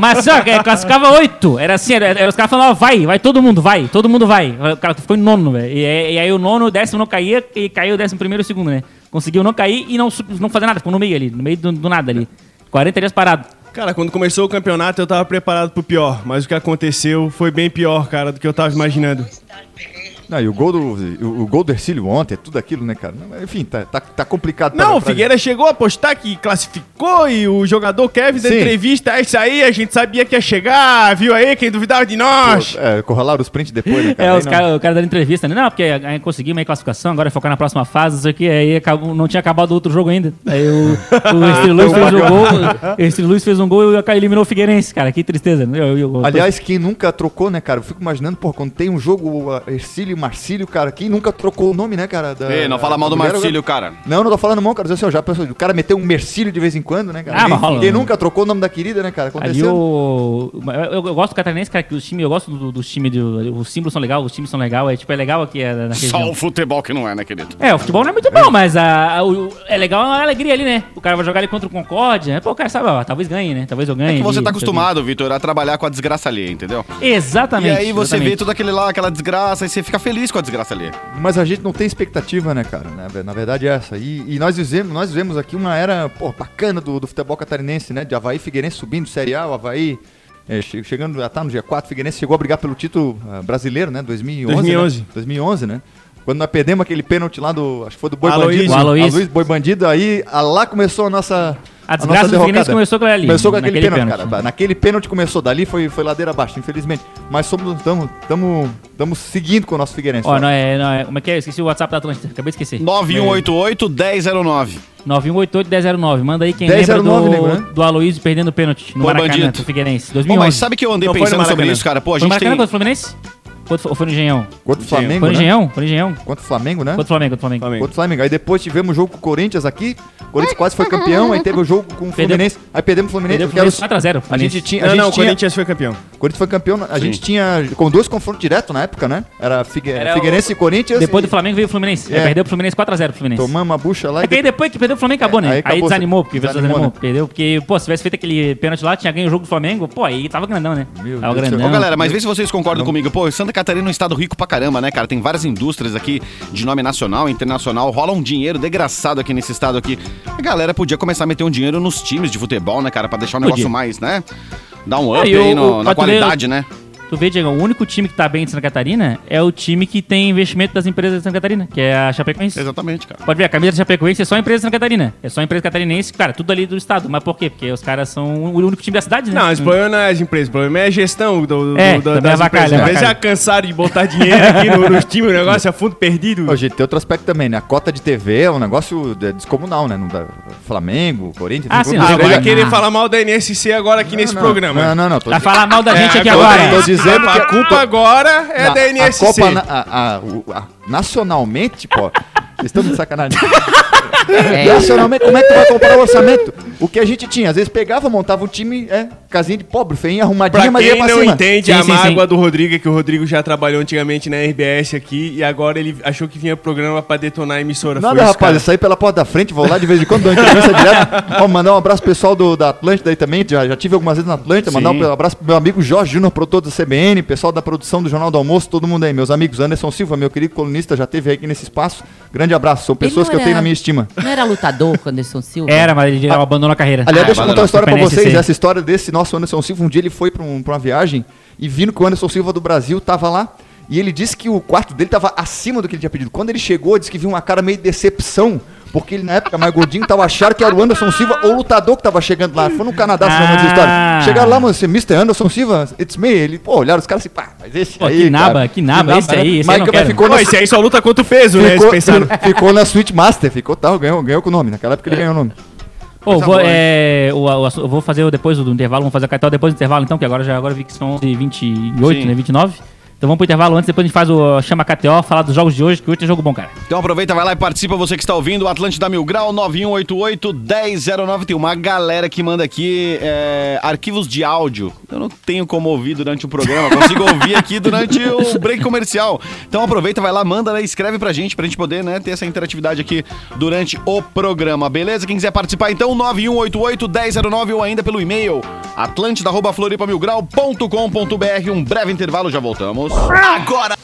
Mas só, é, classificava 8. Era assim, era, era os caras falavam, vai, vai todo mundo, vai, todo mundo vai. O cara ficou em nono, velho. E, e aí o nono, o décimo não caía, e caiu o décimo primeiro e o segundo, né? Conseguiu não cair e não, não fazer nada, ficou no meio ali, no meio do, do nada ali. 40 dias parado. Cara, quando começou o campeonato eu tava preparado pro pior, mas o que aconteceu foi bem pior, cara, do que eu tava imaginando. Não, e o gol do, o, o gol do Ercílio ontem, é tudo aquilo, né, cara? Não, Enfim, tá, tá, tá complicado. Não, o Figueira chegou a postar que classificou e o jogador Kevin da Sim. entrevista, é isso aí, a gente sabia que ia chegar, viu aí, quem duvidava de nós. É, correlaram os prints depois, né, cara? É, os não- cara, o cara dando entrevista, né? Não, porque aí conseguimos aí classificação, agora é focar na próxima fase, isso aqui, aí acabou, não tinha acabado outro jogo ainda. Aí o, o Estilo Luiz fez um gol, o Estilo Luiz fez um gol e o cara eliminou o Figueirense, cara, que tristeza. né? Eu, eu, eu, Aliás, quem nunca trocou, né, cara? Eu fico imaginando, pô, quando tem um jogo, Ercílio e Marcílio, cara, quem nunca trocou o nome, né, cara? Da, Ei, não fala mal do Mulher, Marcílio, cara. Não, não tô falando mal, cara. Assim, ó, já pensou, o cara meteu um Mercílio de vez em quando, né, cara? Ah, né? nunca trocou o nome da querida, né, cara? Ali Aconteceu. o. Eu, eu gosto do Catarinense, cara, que os times, eu gosto do- dos times, do, os símbolos são legais, os times são legais, é tipo, é legal aqui é, na região. Só o futebol que não é, né, querido? É, o futebol não é muito bom, mas a, a- o- é legal a alegria ali, né? O cara vai jogar ali contra o Concórdia, né? pô, o cara sabe, ó, talvez ganhe, né? Talvez eu ganhe. É que você ali, tá acostumado, Vitor, a trabalhar com a desgraça ali, entendeu? Exatamente. E aí você exatamente. vê tudo aquele lá, aquela desgraça, e você fica feliz com a desgraça ali. Mas a gente não tem expectativa, né, cara? Na, ve- na verdade é essa. E, e nós vivemos, nós vivemos aqui uma era, pô, bacana do, do futebol catarinense, né? De Havaí Figueirense subindo Série A, o Havaí é, che- chegando a estar no G4, Figueirense chegou a brigar pelo título ah, brasileiro, né? 2011. 2011. Né? 2011, né? Quando nós perdemos aquele pênalti lá do, acho que foi do Boi Aloysio. Bandido. O Aloysio. Aloysio Boi Bandido, aí ah, lá começou a nossa... A desgraça nossa do Figueirense derrocada. começou com ali, Começou com aquele pênalti, pênalti. cara. Naquele pênalti começou, dali foi, foi ladeira abaixo, infelizmente. Mas somos, estamos, seguindo com o nosso Figueirense. Ó, não é, não é. Como é que é? Eu esqueci o WhatsApp da Atlântida. Acabei de esquecer. 9188-1009. 9188-1009. Manda aí quem 1009, lembra do, né? do Aloysio perdendo o pênalti no Foi Maracanã bandido. pro Figueirense. Bom, 2011. mas sabe que eu andei Não foi pensando sobre isso, cara? Pô, a Foi gente Maracanã tem... contra o Fluminense? Quanto foi- ou foi no Engenhão? Contra o Flamengo, Foi no né? Engenhão? Foi no Engenhão? Contra o Flamengo, né? Contra o Flamengo, contra o Flamengo. Flamengo. Contra o Flamengo. Aí depois tivemos o jogo com o Corinthians aqui. O Corinthians quase foi campeão. Aí teve o jogo com o Perdeu- Fluminense. Aí perdemos o Fluminense. Perdeu o Fluminense os- 4x0. A gente tinha. A Não, gente não, o tinha Corinthians foi campeão. o Corinthians foi campeão. A gente tinha com dois confrontos diretos na época, né? Era, Figue... Era Figueirense e Corinthians. Depois e do Flamengo veio o Fluminense. É. Aí perdeu pro Fluminense 4x0 pro Fluminense. Tomamos uma bucha lá. É que aí depois que perdeu o Flamengo acabou, né? aí Aí, acabou, desanimou, porque desanimou, desanimou, né? Perdeu, porque, pô, se tivesse feito aquele pênalti lá, tinha ganho o jogo do Flamengo, pô, aí tava grandão, né? Meu tava grandão. Ô, galera, mas vê se vocês concordam comigo. Pô, Santa Catarina é um estado rico pra caramba, né, cara? Tem várias indústrias aqui de nome nacional, internacional. Rola um dinheiro desgraçado aqui nesse estado aqui. A galera podia começar a meter um dinheiro nos times de futebol, né, cara? Pra deixar o negócio Podia. mais, né? Dar um up É, o- aí no- o- na tu ver- qualidade, né? Tu vê, Diego, o único time que tá bem de Santa Catarina é o time que tem investimento das empresas de Santa Catarina, que é a Chapecoense. Exatamente, cara. Pode ver, a camisa da Chapecoense é só empresa de Santa Catarina. É só empresa catarinense, cara, tudo ali do estado. Mas por quê? Porque os caras são o único time da cidade, né? Não, esse problema não é as empresas, o problema é a gestão do, do, É, do- também das é empresas. As empresas já cansaram de botar dinheiro aqui no- nos times, o negócio é fundo perdido. Ô, gente, tem outro aspecto também, né? A cota de TV é um negócio de- descomunal, né? Não dá- Flamengo, Corinthians. Ah, sim, não, Ah, vai querer falar mal da NSC agora aqui nesse Não, programa. Não, não, não. Tô Vai falar mal da gente É, aqui agora, agora. tô dizendo que a culpa agora é da NSC. A Copa, a- a- a- nacionalmente, pô. Vocês estão de sacanagem. É, Nacionalmente, como é que tu vai comprar o orçamento? O que a gente tinha, às vezes pegava, montava um time, é, casinha de pobre, feinha, arrumadinha, Pra mas ia quem pra não cima. entende Sim, a sim, mágoa sim. do Rodrigo, é que o Rodrigo já trabalhou antigamente na RBS aqui e agora ele achou que vinha programa pra detonar a emissora. Nada, Foi rapaz, eu saí pela porta da frente, vou lá de vez em quando, dou uma entrevista direto. Ó, mandar um abraço pro pessoal do, da Atlântida aí também, já, já tive algumas vezes na Atlântida, mandar um abraço pro meu amigo Jorge Júnior, produtor da CBN, pessoal da produção do Jornal do Almoço, todo mundo aí, meus amigos, Anderson Silva, meu querido colunista, já teve aí aqui nesse espaço. Grande abraço, são pessoas que eu tenho na minha estima. Não era lutador, Anderson Silva? Era, mas ele abandonou a carreira. Aliás, Ah, deixa eu contar uma história pra vocês. Essa história desse nosso Anderson Silva. Um dia ele foi pra, um- pra uma viagem e vindo que o Anderson Silva do Brasil tava lá. E ele disse que o quarto dele tava acima do que ele tinha pedido. Quando ele chegou, disse que viu uma cara meio de decepção. Porque ele, na época, mais gordinho, tava achando que era o Anderson Silva ou o lutador que tava chegando lá. Foi no Canadá, se não essa história. Ah. Chegaram lá, mano, você, Mr. Anderson Silva, it's me. Ele, pô, olharam os caras assim, pá, mas esse Pô, aí, que naba, cara. que naba, esse aí, esse mas, aí eu não mas quero. ficou Pô, na, esse aí só luta contra o peso, né? ficou, pensaram. ficou na Switch Master, ficou tal, ganhou, ganhou com o nome. Naquela época ele ganhou o nome. Pô, Coisa vou, boa, é, o, o- eu vou fazer o depois do intervalo, vamos fazer a capital depois do intervalo então, que agora já agora vi que são 28, Sim. né, 29. Então vamos pro intervalo antes, depois a gente faz o chama KTO, falar dos jogos de hoje, que hoje tem jogo bom, cara. Então aproveita, vai lá e participa, você que está ouvindo, o Atlântida Mil Grau, 9188-1009. Tem uma galera que manda aqui é, arquivos de áudio. Eu não tenho como ouvir durante o programa, consigo ouvir aqui durante o break comercial. Então aproveita, vai lá, manda, né, escreve pra gente, pra gente poder né, ter essa interatividade aqui durante o programa, beleza? Quem quiser participar, então, 9188-1009 ou ainda pelo e-mail atlântida.floripamilgrau.com.br. Um breve intervalo, já voltamos. Agora!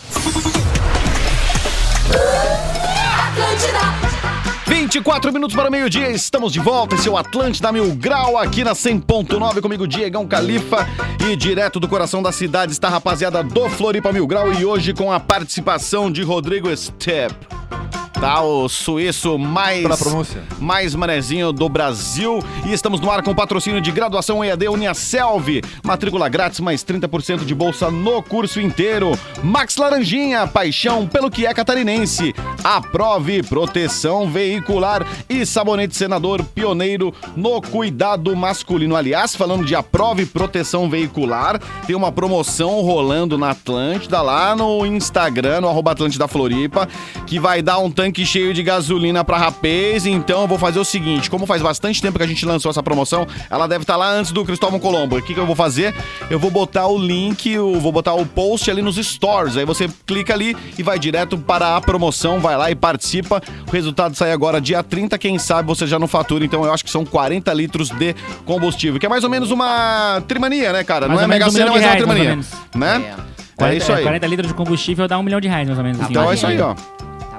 24 minutos para o meio-dia, estamos de volta. Esse é o Atlântida Mil Grau aqui na 100.9 comigo, Diegão Califa. E direto do coração da cidade está a rapaziada do Floripa Mil Grau. E hoje com a participação de Rodrigo Stepp. Tá, o suíço mais, Pela pronúncia. mais manezinho do Brasil. E estamos no ar com patrocínio de graduação EAD Uniaselv. Matrícula grátis, mais 30% de bolsa no curso inteiro. Max Laranjinha, paixão pelo que é catarinense. Aprove proteção veicular e sabonete senador pioneiro no cuidado masculino. Aliás, falando de aprove proteção veicular, tem uma promoção rolando na Atlântida, lá no Instagram, no arroba Atlântida Floripa, que vai dar um tanque cheio de gasolina pra rapaz. Então eu vou fazer o seguinte: como faz bastante tempo que a gente lançou essa promoção, ela deve estar lá antes do Cristóvão Colombo. O que, que eu vou fazer? Eu vou botar o link, eu vou botar o post ali nos stores. Aí você clica ali e vai direto para a promoção, vai lá e participa. O resultado sai agora dia 30, quem sabe você já não fatura. Então eu acho que são 40 litros de combustível, que é mais ou menos uma trimania, né, cara? Mais não é Mega um Sena, milhão mas é uma trimania. ou Né? É 40, isso aí. 40 litros de combustível dá um milhão de reais, mais ou menos. assim. Então é isso aí, ó.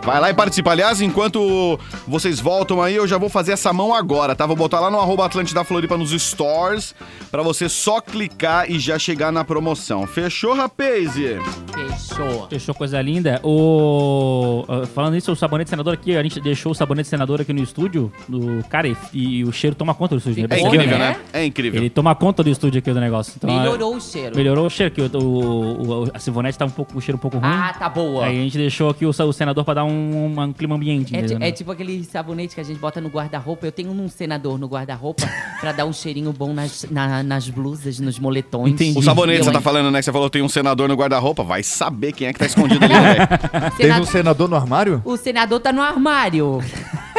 Vai lá e participa. Aliás, enquanto vocês voltam aí, eu já vou fazer essa mão agora, tá? Vou botar lá no arroba Atlântida Floripa nos stores pra você só clicar e já chegar na promoção. Fechou, rapaz? Fechou. Fechou coisa linda. O... ah, Falando nisso, o sabonete senador aqui, a gente deixou o sabonete senador aqui no estúdio. Do... Cara, e, e o cheiro toma conta do estúdio. É né? incrível, né? né? É incrível. Ele toma conta do estúdio aqui do negócio. Então, Melhorou o cheiro. Melhorou o cheiro, que o, o, o- a Sivonete tá um pouco, o cheiro um pouco ruim. Ah, tá boa. Aí a gente deixou aqui o, o senador pra dar um, um clima ambiente. É, entendeu, ti- né? é tipo aquele sabonete que a gente bota no guarda-roupa. Eu tenho um senador no guarda-roupa pra dar um cheirinho bom nas, na- nas blusas, nos moletões. Entendi. O sabonete, Eu, você tá falando, né? Que você falou tem um senador no guarda-roupa. Vai saber quem é que tá escondido ali, né, velho? Teve Sena- um senador no armário? O senador tá no armário.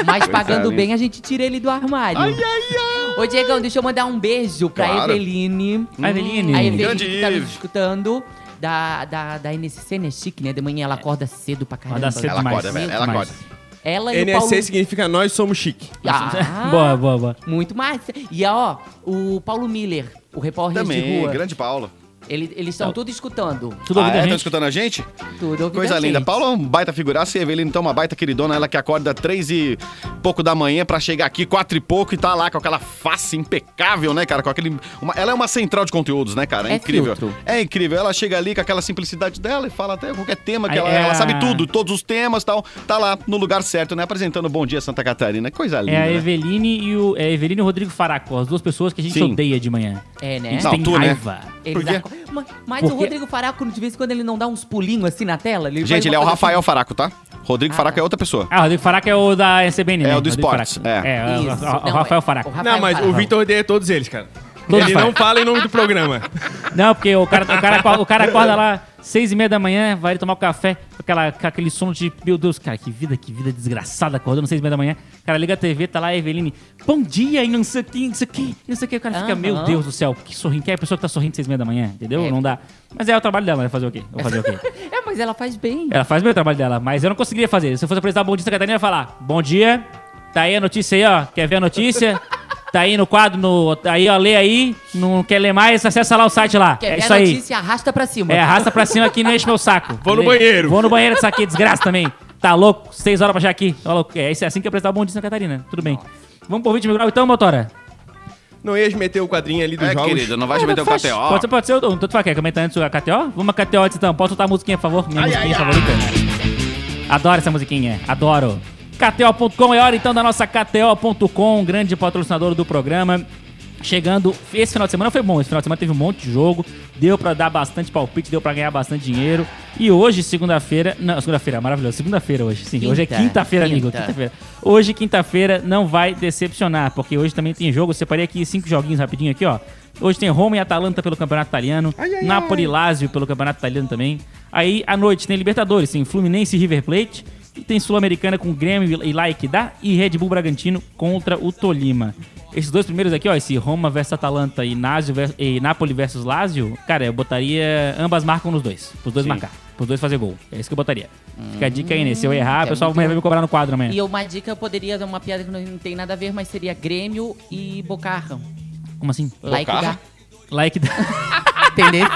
Mas pagando bem, a gente tira ele do armário. Ai, ai, ai. Ô, Diegão, deixa eu mandar um beijo pra Claro. Eveline. A Eveline. A Eveline Grande que tá nos escutando. Da, da, da NSC, né? Chique, né? De manhã ela acorda cedo pra caramba. Acorda cedo Ela demais. acorda, velho. Ela acorda. Ela e o NSC Paulo... significa nós somos chique. Ah, boa, boa, boa. Muito mais. E ó, o Paulo Miller, o repórter de Também, rua. grande Paulo. Ele, eles estão tudo escutando. Tudo ah, ouvindo é? a Estão gente? escutando a gente? Tudo ouvindo Coisa a linda. gente. Paulo é um baita figuraça e a Evelina então uma baita queridona, ela que acorda três e pouco da manhã pra chegar aqui quatro e pouco e tá lá com aquela face impecável, né, cara? Com aquele, uma- ela é uma central de conteúdos, né, cara? É, É incrível. filtro. É incrível. Ela chega ali com aquela simplicidade dela e fala até qualquer tema que Aí ela, é ela a- sabe tudo, todos os temas e tal. Tá lá no lugar certo, né? Apresentando Bom Dia Santa Catarina. Coisa linda. É a né? Eveline e o, é a Eveline e o Rodrigo Faraco, as duas pessoas que a gente Sim. odeia de manhã. É, né? Gente Não, tem tu, né? raiva. Eles Por quê? Mas, Porque- o Rodrigo Faraco, de vez em quando, ele não dá uns pulinhos assim na tela? Ele Gente, ele é o Rafael assim. Faraco, tá? Rodrigo Ah, Faraco tá. é outra pessoa. Ah, o Rodrigo Faraco é o da SBN, né? É, o do Faraco. é. É, o- não, Rafael é- Faraco. Não, mas Faraco. o Vitor odeia todos eles, cara. Todos ele fazem. não fala em nome do programa. Não, porque o cara, o cara, acorda- o cara acorda lá, seis e meia da manhã, vai tomar o café, com, aquela, com aquele som de, meu Deus, cara, que vida, que vida desgraçada, acordando seis e meia da manhã. O cara liga a TV, tá lá a Eveline, bom dia, e não sei o que, não sei o que, não sei o que. O cara fica, Aham. meu Deus do céu, que sorrindo, que é a pessoa que tá sorrindo seis e meia da manhã, entendeu? É. Não dá. Mas é o trabalho dela, vai fazer o quê? Vou fazer o quê? É, mas ela faz bem. Ela faz bem o trabalho dela, mas eu não conseguiria fazer. Se eu fosse apresentar Bom Dia Santa Catarina, eu ia falar, bom dia, tá aí a notícia aí, ó, quer ver a notícia? Tá aí no quadro, no, tá aí, ó, lê aí, não quer ler mais, acessa lá o site lá. Quer é ver isso a aí. notícia, arrasta pra cima. É, arrasta pra cima aqui, não enche meu saco. Vou no banheiro. Vou no banheiro dessa aqui, desgraça também. Tá louco? Seis horas pra chegar aqui. Tá louco? É isso é assim que eu apresentar o Bom Dia Santa Catarina. Tudo bem. Vamos pro 20 mil grau então, motora? Não ias meter o quadrinho ali dos É, jogos? querido, não vai te meter o Pode KTO. ser, pode ser. Então, tu faz, quer comentar antes a KTO? Vamos a KTO antes então. Pode soltar a musiquinha, por favor? Minha musiquinha favorita. Adoro essa musiquinha. Adoro. KTO.com é hora então da nossa KTO.com, grande patrocinador do programa. Chegando, esse final de semana foi bom. Esse final de semana teve um monte de jogo, deu pra dar bastante palpite, deu pra ganhar bastante dinheiro. E hoje, segunda-feira, não, segunda-feira, maravilhoso, segunda-feira hoje, sim. hoje é Quinta, quinta-feira, amigo, quinta. quinta-feira. Hoje, quinta-feira, não vai decepcionar, porque hoje também tem jogo. Eu separei aqui cinco joguinhos rapidinho aqui, ó. Hoje tem Roma e Atalanta pelo Campeonato Italiano, Napoli e Lazio pelo Campeonato Italiano também. Aí, à noite, tem Libertadores, tem Fluminense e River Plate. E tem Sul-Americana com Grêmio e Laikidá e Red Bull Bragantino contra o Tolima. Esses dois primeiros aqui, ó, esse Roma versus Atalanta e, Nazio vers- e Napoli versus Lazio, cara, eu botaria. Ambas marcam nos dois. Os dois marcar. Os dois fazer gol. É isso que eu botaria. Fica a dica aí, né? Se eu errar, é o pessoal muito amanhã vai me cobrar no quadro amanhã. E uma dica, eu poderia dar uma piada que não tem nada a ver, mas seria Grêmio e Bocarrão. Como assim? Like Bocarra? dá. Like. Entendeu?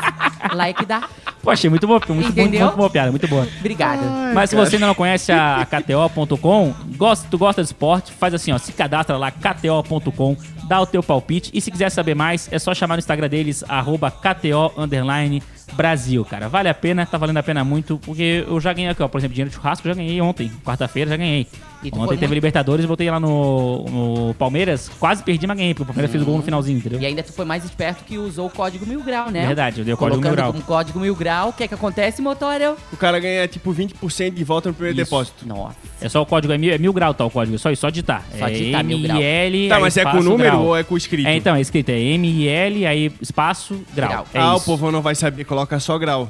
like dá. Pô, achei muito boa, muito, muito, muito boa piada, muito boa. Obrigada. Mas se você ainda não conhece a, a KTO.com, gosta, tu gosta de esporte, faz assim, ó, se cadastra lá, KTO.com, dá o teu palpite. E se quiser saber mais, é só chamar no Instagram deles, arroba KTO underline Brasil, cara. Vale a pena, tá valendo a pena muito, porque eu já ganhei aqui, ó, por exemplo, dinheiro de churrasco, eu já ganhei ontem. Quarta-feira já ganhei. E Ontem teve muito- Libertadores, voltei lá no, no Palmeiras, quase perdi, mas ganhei, porque o Palmeiras fez o gol no finalzinho, entendeu? E ainda tu foi mais esperto que usou o código mil grau, né? Verdade, eu dei o código Colocando mil grau. como código mil grau, o que é que acontece, motório? O cara ganha tipo 20% de volta no primeiro Isso. depósito. Nossa. É só o código, é mil, é mil grau, tá? O código, é só isso, só digitar. Só é digitar, mil grau. ML. Tá, mas é com número grau. ou é com escrito? É, então, é escrito, é M-I-L, aí espaço, grau. Grau. É ah, isso. o povo não vai saber, coloca só grau.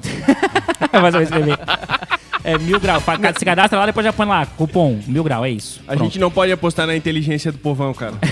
Mas eu vou escrever. É mil grau. Fa- Se cadastra lá, depois já põe lá, cupom, mil grau, é isso. A gente não pode apostar na inteligência do povão, cara.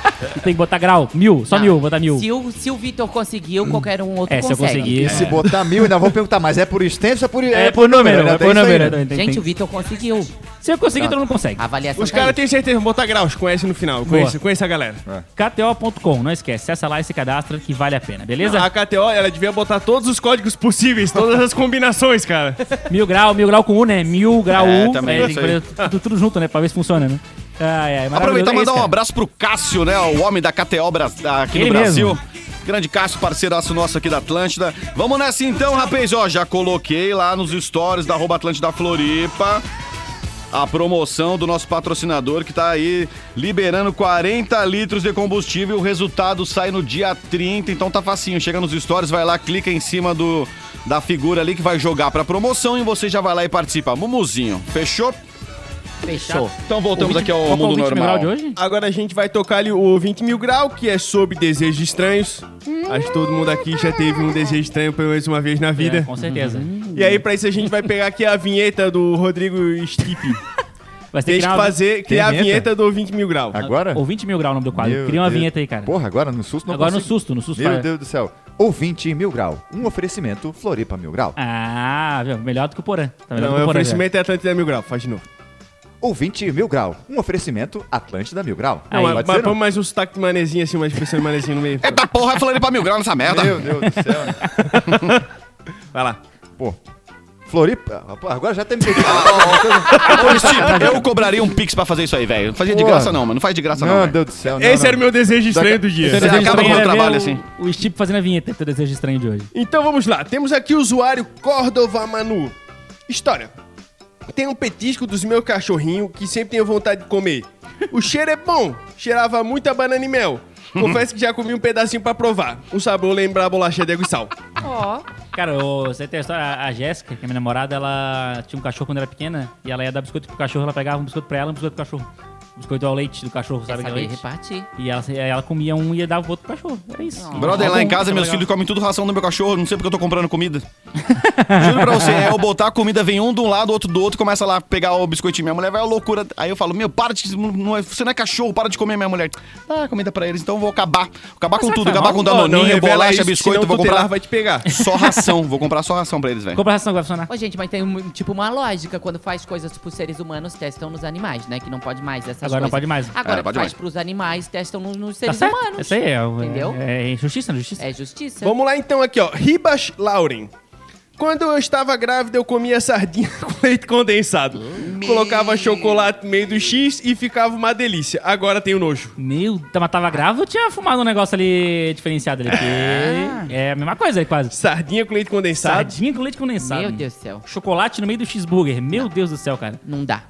Tem que botar grau, mil, só Não. mil, botar mil. Se o, se o Vitor conseguiu, qualquer um outro É, se eu consegue. conseguir. E se botar mil, ainda vou perguntar, mas é por extenso ou é por, É por número, né? é Tem por isso aí, número. né? Tem- Gente, tem- o Vitor conseguiu. Se eu conseguir, todo mundo consegue. A avaliação Os tá caras aí. têm certeza, vão botar graus, conhece no final. Conhece, conhece a galera. KTO.com, não esquece, acessa lá e se cadastra que vale a pena, beleza? A KTO, ela devia botar todos os códigos possíveis, todas as combinações, cara. Mil grau, mil grau com U, né? Mil grau É, U. também, tem que isso aí. fazer tudo, tudo junto, né? Pra ver se funciona, né? Ai, ai. Aproveitar e mandar um abraço pro Cássio, né? O homem da KTO Bra- aqui Ele no Brasil. mesmo. Grande Cássio, parceiraço nosso aqui da Atlântida. Vamos nessa então, rapaz. Ó, já coloquei lá nos stories da arroba Atlântida Floripa a promoção do nosso patrocinador que tá aí liberando 40 litros de combustível. O resultado sai no dia 30, então tá facinho. Chega nos stories, vai lá, clica em cima do da figura ali que vai jogar pra promoção e você já vai lá e participa. Mumuzinho, fechou? Fechou. Então voltamos aqui ao é mundo 20 mil normal. de hoje? Agora a gente vai tocar ali o 20 mil grau, que é sobre desejos estranhos. Acho que todo mundo aqui já teve um desejo estranho pelo menos uma vez na É, vida. com certeza. E aí, pra isso, a gente vai pegar aqui a vinheta do Rodrigo Stipe. Vai ter Tem que criar uma- fazer, criar a vinheta? vinheta do 20 mil grau. Agora? Ou 20 mil grau o nome do quadro. Meu Cria uma Deus. vinheta aí, cara. Porra, agora no susto não Agora no consigo. susto, no susto. Meu vai. Deus do céu. Ouvinte Mil Grau. Um oferecimento Floripa Mil Grau. Ah, viu? melhor do que o Porã. Tá melhor Não, que é o Porã. já. oferecimento é Atlântida Mil Grau. Faz de novo. Ouvinte Mil Grau. Um oferecimento Atlântida Mil Grau. Aí. Não, Pode mas ser, põe mais um sotaque de manezinho assim, uma expressão de manezinho no meio. Eita porra, vai falando pra mil graus nessa merda. Meu Deus do céu. Vai lá. Pô. Floripa. Pô, agora já tem me Ô, Steve, eu cobraria um pix pra fazer isso aí, velho. Não fazia de Porra. graça não, mano. Não faz de graça não, Meu. Deus do céu. não, Esse não. era o meu desejo estranho do dia. Desejo acaba com o trabalho, o- assim. O Steve fazendo a vinheta, teu desejo estranho de hoje. Então vamos lá. Temos aqui o usuário Cordova Manu. História. Tem um petisco dos meus cachorrinhos que sempre tenho vontade de comer. O cheiro é bom. Cheirava muito a banana e mel. Confesso que já comi um pedacinho pra provar. O sabor lembra a bolacha de água e sal. Ó. Cara, você tem a história, a a Jéssica, que é minha namorada, ela tinha um cachorro quando era pequena e ela ia dar biscoito pro cachorro, ela pegava um biscoito pra ela e um biscoito pro cachorro. Biscoito ao leite do cachorro, sabe que é saber leite? repartir. E ela, ela comia um e ia dar o outro pro cachorro. Era isso. Brother, lá em casa, meus filhos comem tudo ração do meu cachorro. Não sei porque eu tô comprando comida. Juro pra você, é eu botar a comida, vem um de um lado, outro do outro, começa lá a pegar o biscoitinho. Minha mulher vai à loucura. Aí eu falo, meu, para de. Não é, você não é cachorro, para de comer, minha mulher. Ah, comida pra eles, então eu vou acabar. Acabar com Mas tudo, faz acabar com não danoninho, revela bolacha, isso, biscoito, vou comprar vai te pegar. só ração. Vou comprar só ração pra eles, velho. Compra ração que vai funcionar. Ô, gente, mas tem um, tipo uma lógica. Quando faz coisas pros seres humanos, testam nos animais, né? Que não pode mais essas Agora não coisas. pode mais. Agora É, pode faz mais. pros animais, testam no- nos Tá seres certo? humanos. Isso aí é, Entendeu? é, é justiça, justiça. É justiça. Vamos lá então aqui, ó. Ribas Lauren. Quando eu estava grávida, eu comia sardinha com leite condensado. Colocava chocolate no meio do X e ficava uma delícia. Agora tenho nojo. Meu, tá, mas tava grávida ou tinha fumado um negócio ali diferenciado ali? Porque é a mesma coisa aí, quase. Sardinha com leite condensado. Sardinha com leite condensado. Meu Deus do céu. Chocolate no meio do cheeseburger. Meu Deus do céu, cara. Não dá.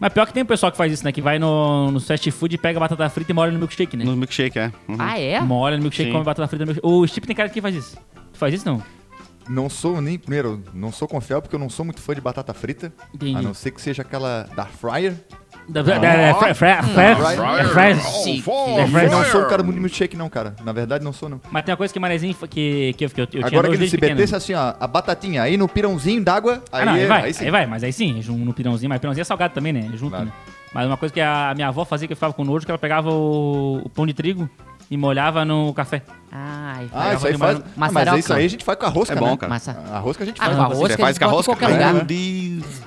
Mas pior que tem o pessoal que faz isso, né? Que vai no, no fast food e pega batata frita e molha no milkshake, né? No milkshake, é. Uhum. Ah, é? Molha no milkshake e Sim. come batata frita no milkshake. O Chip tem cara que faz isso. Tu faz isso, não? Não sou nem, primeiro, não sou confiável porque eu não sou muito fã de batata frita. Entendi. A não ser que seja aquela da fryer. Da, da, da, fra- fra- fra- Fryer. é. É. Não sou um cara muito milkshake não, cara. Na verdade não sou não. Mas tem uma coisa que Manezinho que, que, eu, que eu, eu tinha Agora que ele se metesse assim, ó, a batatinha aí no pirãozinho d'água, aí, Ah, não, aí é- vai, aí aí, vai, mas aí sim, junto no pirãozinho, mas pirãozinho é salgado também, né? Junto, Claro. né? Mas uma coisa que a minha avó fazia que eu ficava com nojo, que ela pegava o, o pão de trigo e molhava no café. Ai, Ah, isso aí faz. de Ah, mas isso aí a gente faz com a rosca, É bom, né? cara. Massa. A rosca a gente Ah, faz. com a rosca faz a com a gente bota em rosca? qualquer lugar. Meu Deus.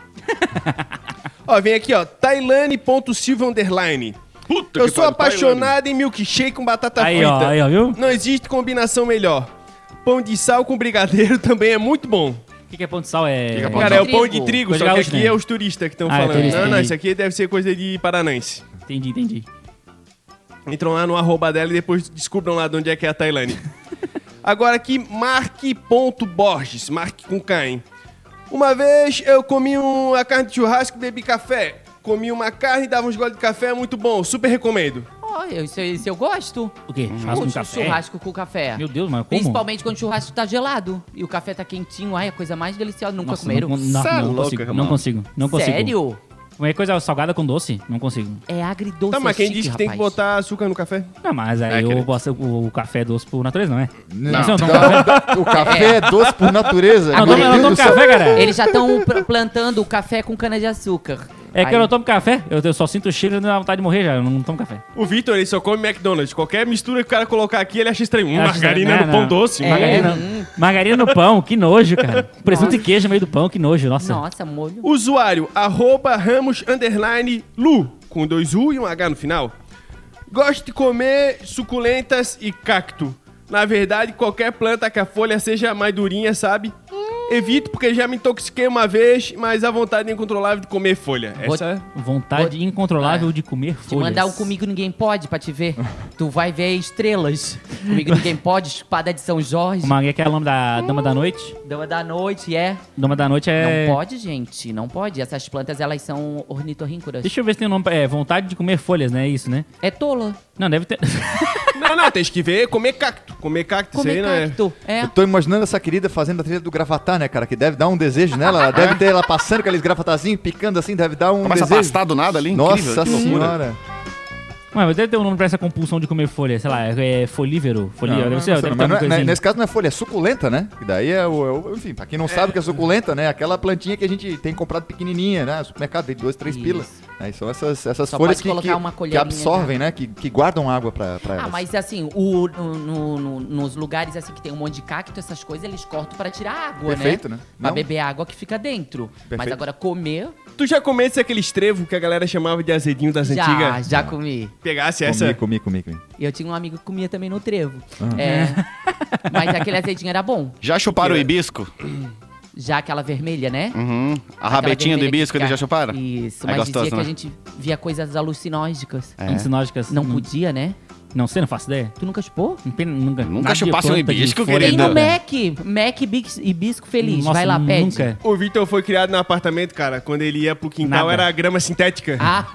Ó, vem aqui, ó. Tailane.silva underline. Puta Eu que sou apaixonado em milkshake com batata Aí, frita. ó, aí, ó, viu? Não existe combinação melhor. Pão de sal com brigadeiro também é muito bom. O que, que é pão de sal? É. que é pão Cara, de é o pão de trigo, Coisa só que aqui né? é os turistas que estão Ah, é falando. turista, não, não, isso aqui deve ser coisa de paranaense. Entendi, entendi. Entram lá no arroba dela e depois descubram lá de onde é que é a Tailane. Agora aqui, Mark.Borges, Mark com K, hein? Uma vez eu comi uma carne de churrasco e bebi café. Comi uma carne e dava uns goles de café, é muito bom, super recomendo. Ó, eu- isso, isso eu gosto. O quê? Churrasco com café? Churrasco com café. Meu Deus, mas como? Principalmente quando o churrasco tá gelado e o café tá quentinho. Ai, a coisa mais deliciosa. Nunca Nossa, comeram? Não, não, Cê é não, louca, consigo, irmão. não consigo. Não consigo. Sério? Comer coisa salgada com doce? Não consigo. É agridoce. Tá, mas é quem chique, disse que tem que botar açúcar no café? Não, mas aí É, eu querido. gosto o, o café doce por natureza, não é? Não, não não, o café é doce por natureza. Não, Meu não Deus tomo do céu. café, cara. Eles já estão plantando o café com cana-de-açúcar. É que Aí- eu não tomo café, eu, eu só sinto o cheiro e dá vontade de morrer já, eu não tomo café. O Vitor, ele só come McDonald's. Qualquer mistura que o cara colocar aqui, ele acha estranho. Hum, margarina estranho. no Não, pão não. doce. É. Margarina, margarina no pão, que nojo, cara. Presunto e queijo no meio do pão, que nojo, nossa. Nossa, molho. Usuário, arroba Ramos underline Lu, com dois U e um H no final. Gosto de comer suculentas e cacto. Na verdade, qualquer planta que a folha seja mais durinha, sabe? Evito porque já me intoxiquei uma vez, mas a vontade incontrolável de comer folha. Vou- Essa Vontade incontrolável de comer Te folhas. mandar um Comigo Ninguém Pode pra te ver. tu vai ver estrelas. Comigo Ninguém Pode, espada de São Jorge. Uma que é o nome da Dama da Noite. Dama da noite, é. Dama da Noite é... Não pode, gente. Não pode. Essas plantas, elas são ornitorríncolas. Deixa eu ver se tem um nome. É, vontade de comer folhas, né? É isso, né? É tola. Não, deve ter. Não, não, tem que ver comer cacto. Comer cacto, isso aí Comer não é. cacto. É. Eu tô imaginando essa querida fazendo a trilha do gravatar, né, cara? Que deve dar um desejo nela. Ela deve ter ela passando aqueles gravatazinhos, picando assim, deve dar um Começa a desejo. pastar do nada ali, Nossa incrível. que loucura. Senhora. Mas deve ter um nome pra essa compulsão de comer folha. Sei lá, é folívero. Folívero. deve ser, Nossa, deve ter mas não alguma é- assim. nesse caso não é folha, é suculenta, né? E daí é o, é o- Enfim, pra quem não sabe o que é suculenta, né? Aquela plantinha que a gente tem comprado pequenininha, né? No supermercado, de dois, três Isso. pilas. Aí são essas, essas Só folhas que, que, uma que absorvem, já. né? Que, que guardam água pra, pra elas. Ah, mas assim, o, no- no- no- nos lugares assim que tem um monte de cacto, essas coisas eles cortam pra tirar água, Perfeito, né? né? Pra Não. beber água que fica dentro. Mas Perfeito. agora comer, Tu já comesse aquele estrevo que a galera chamava de azedinho das já, antigas? já comi. Pegasse essa. comi, comi, comi. Eu tinha um amigo que comia também no trevo. Ah. É. Mas aquele azedinho era bom. Já chuparam o hibisco? Já aquela vermelha, né? Uhum. A Aquela rabetinha do que hibisco eles já chuparam? Isso, É mas gostoso, dizia que né? a gente via coisas alucinógicas. É. Ensinóticas. Não podia, né? Não sei, não faço ideia. Tu nunca chupou? Não Nunca, Nunca nada de chupasse um planta de hibisco. Tem no. Mac. Mac Bix- Hibisco Feliz. Nossa, Vai lá, pede. Nunca. O Vitor foi criado no apartamento, cara. Quando ele ia pro quintal, Nada. era grama sintética. Ah,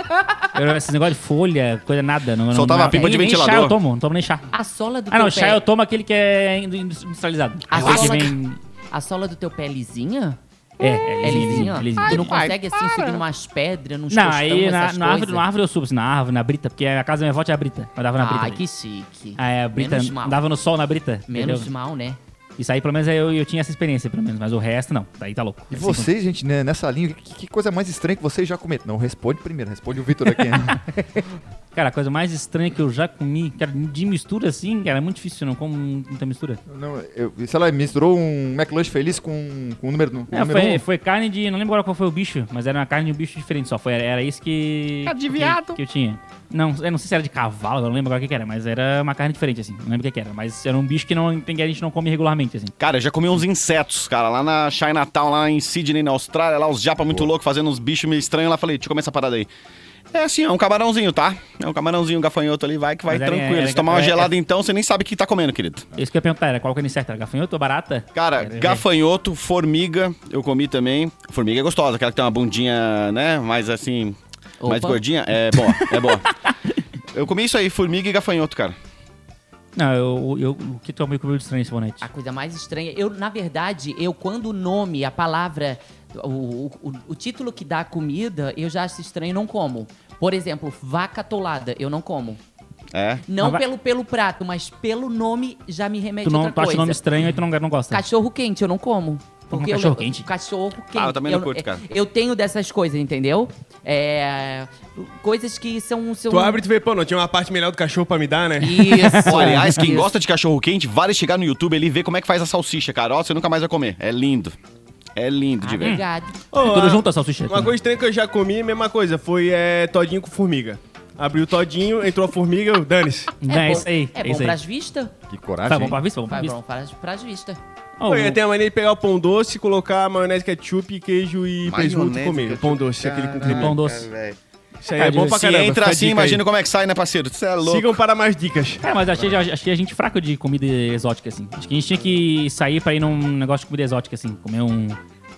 Eu, esses negócios de folha, coisa nada. Não, Soltava não, pipa de nem, ventilador. Nem chá eu tomo, não tomo nem chá. a sola do Ah, não, teu chá pé. eu tomo aquele que é industrializado. A Aquele que sola- vem... A sola do teu pé é lisinha? É, é É lisinho, lisinha? é lisinho. Tu não consegue assim subir numas pedras, nos Não, costão, aí na, essas na, árvore, na árvore eu subo, assim, na árvore, na brita, porque a casa da minha avó tinha a brita. Eu dava na brita. Ai, ali. que chique. Ah, é, a brita, Menos mal. dava no sol na brita. Menos entendeu? mal, né? Isso aí, pelo menos, eu, eu tinha essa experiência, pelo menos. Mas o resto, não. Daí tá louco. E Assim, vocês, gente, né, nessa linha, que, que coisa mais estranha que vocês já comeram? Não, responde primeiro, responde o Vitor aqui. Cara, a coisa mais estranha que eu já comi, cara, de mistura assim, cara, é muito difícil, não como muita mistura. não, eu, sei lá, misturou um McLanche feliz com, com o número, com o É, número foi, um. foi carne de. Não lembro agora qual foi o bicho, mas era uma carne de um bicho diferente só. Foi, era isso que. de que- viado. Que, eu tinha. Não, eu não sei se era de cavalo, eu não lembro agora o que, que era, mas era uma carne diferente, assim. Não lembro o que, que era. Mas era um bicho que não, tem, que a gente não come regularmente, assim. Cara, eu já comi uns insetos, cara, lá na Chinatown, lá em Sydney, na Austrália, lá os japa muito loucos fazendo uns bichos meio estranhos lá. Falei, deixa eu comer essa parada aí. É assim, é um camarãozinho, tá? É um camarãozinho, um gafanhoto ali, vai que vai Mas era- tranquilo. era- Se tomar uma é- gelada então, você nem sabe o que tá comendo, querido. Isso que eu ia perguntar, era qual que era certo? Era gafanhoto ou barata? Cara, gafanhoto, formiga, eu comi também. Formiga é gostosa, aquela que tem uma bundinha, né? Mais assim. Mais Opa. gordinha? É boa, é boa. Eu comi isso aí, formiga e gafanhoto, cara. Não, eu, eu, o que tu é meio comigo de estranho esse bonete? A coisa mais estranha. Eu, na verdade, eu quando o nome, a palavra, o, o, o- o título que dá a comida, eu já acho estranho e não como. Por exemplo, vaca atolada, eu não como. É. Não vai- pelo, pelo prato, mas pelo nome já me remete Tu a outra tu acha o coisa. nome estranho e tu não, não gosta. Cachorro quente, eu não como. Como eu- cachorro quente? Cachorro quente. Ah, eu também não curto, cara. Eu tenho dessas coisas, entendeu? É, coisas que são... são... Tu abre e tu vê, pô, não tinha uma parte melhor do cachorro pra me dar, né? Isso. Pô, aliás, quem isso. gosta de cachorro quente, vale chegar no YouTube ali e ver como é que faz a salsicha, cara. Ó, você nunca mais vai comer. É lindo. É lindo de ver. Obrigado. Ô, É tudo a- junto a salsicha. Uma coisa estranha que eu já comi, mesma coisa, foi é, todinho com formiga. Abriu o todinho, entrou a formiga, eu, dane-se. Não, é bom, isso aí. É É bom isso aí. pras vistas. Que coragem. Tá bom hein? pra vista? Bom pra Vai vista. bom pras, pras vistas. Ó, Pô, eu o- tenho a mania de pegar o pão doce, colocar maionese, ketchup, queijo e presunto e Maionese, comer. ketchup, Pão doce, aquele com creme. pão doce. Isso aí é bom pra Se caramba. entra fica a assim, dica aí. imagina como é que sai, né, parceiro? Você é louco. Sigam para mais dicas. É, mas achei, achei a gente fraco de comida exótica, assim. Acho que a gente tinha que sair pra ir num negócio de comida exótica, assim. Comer um.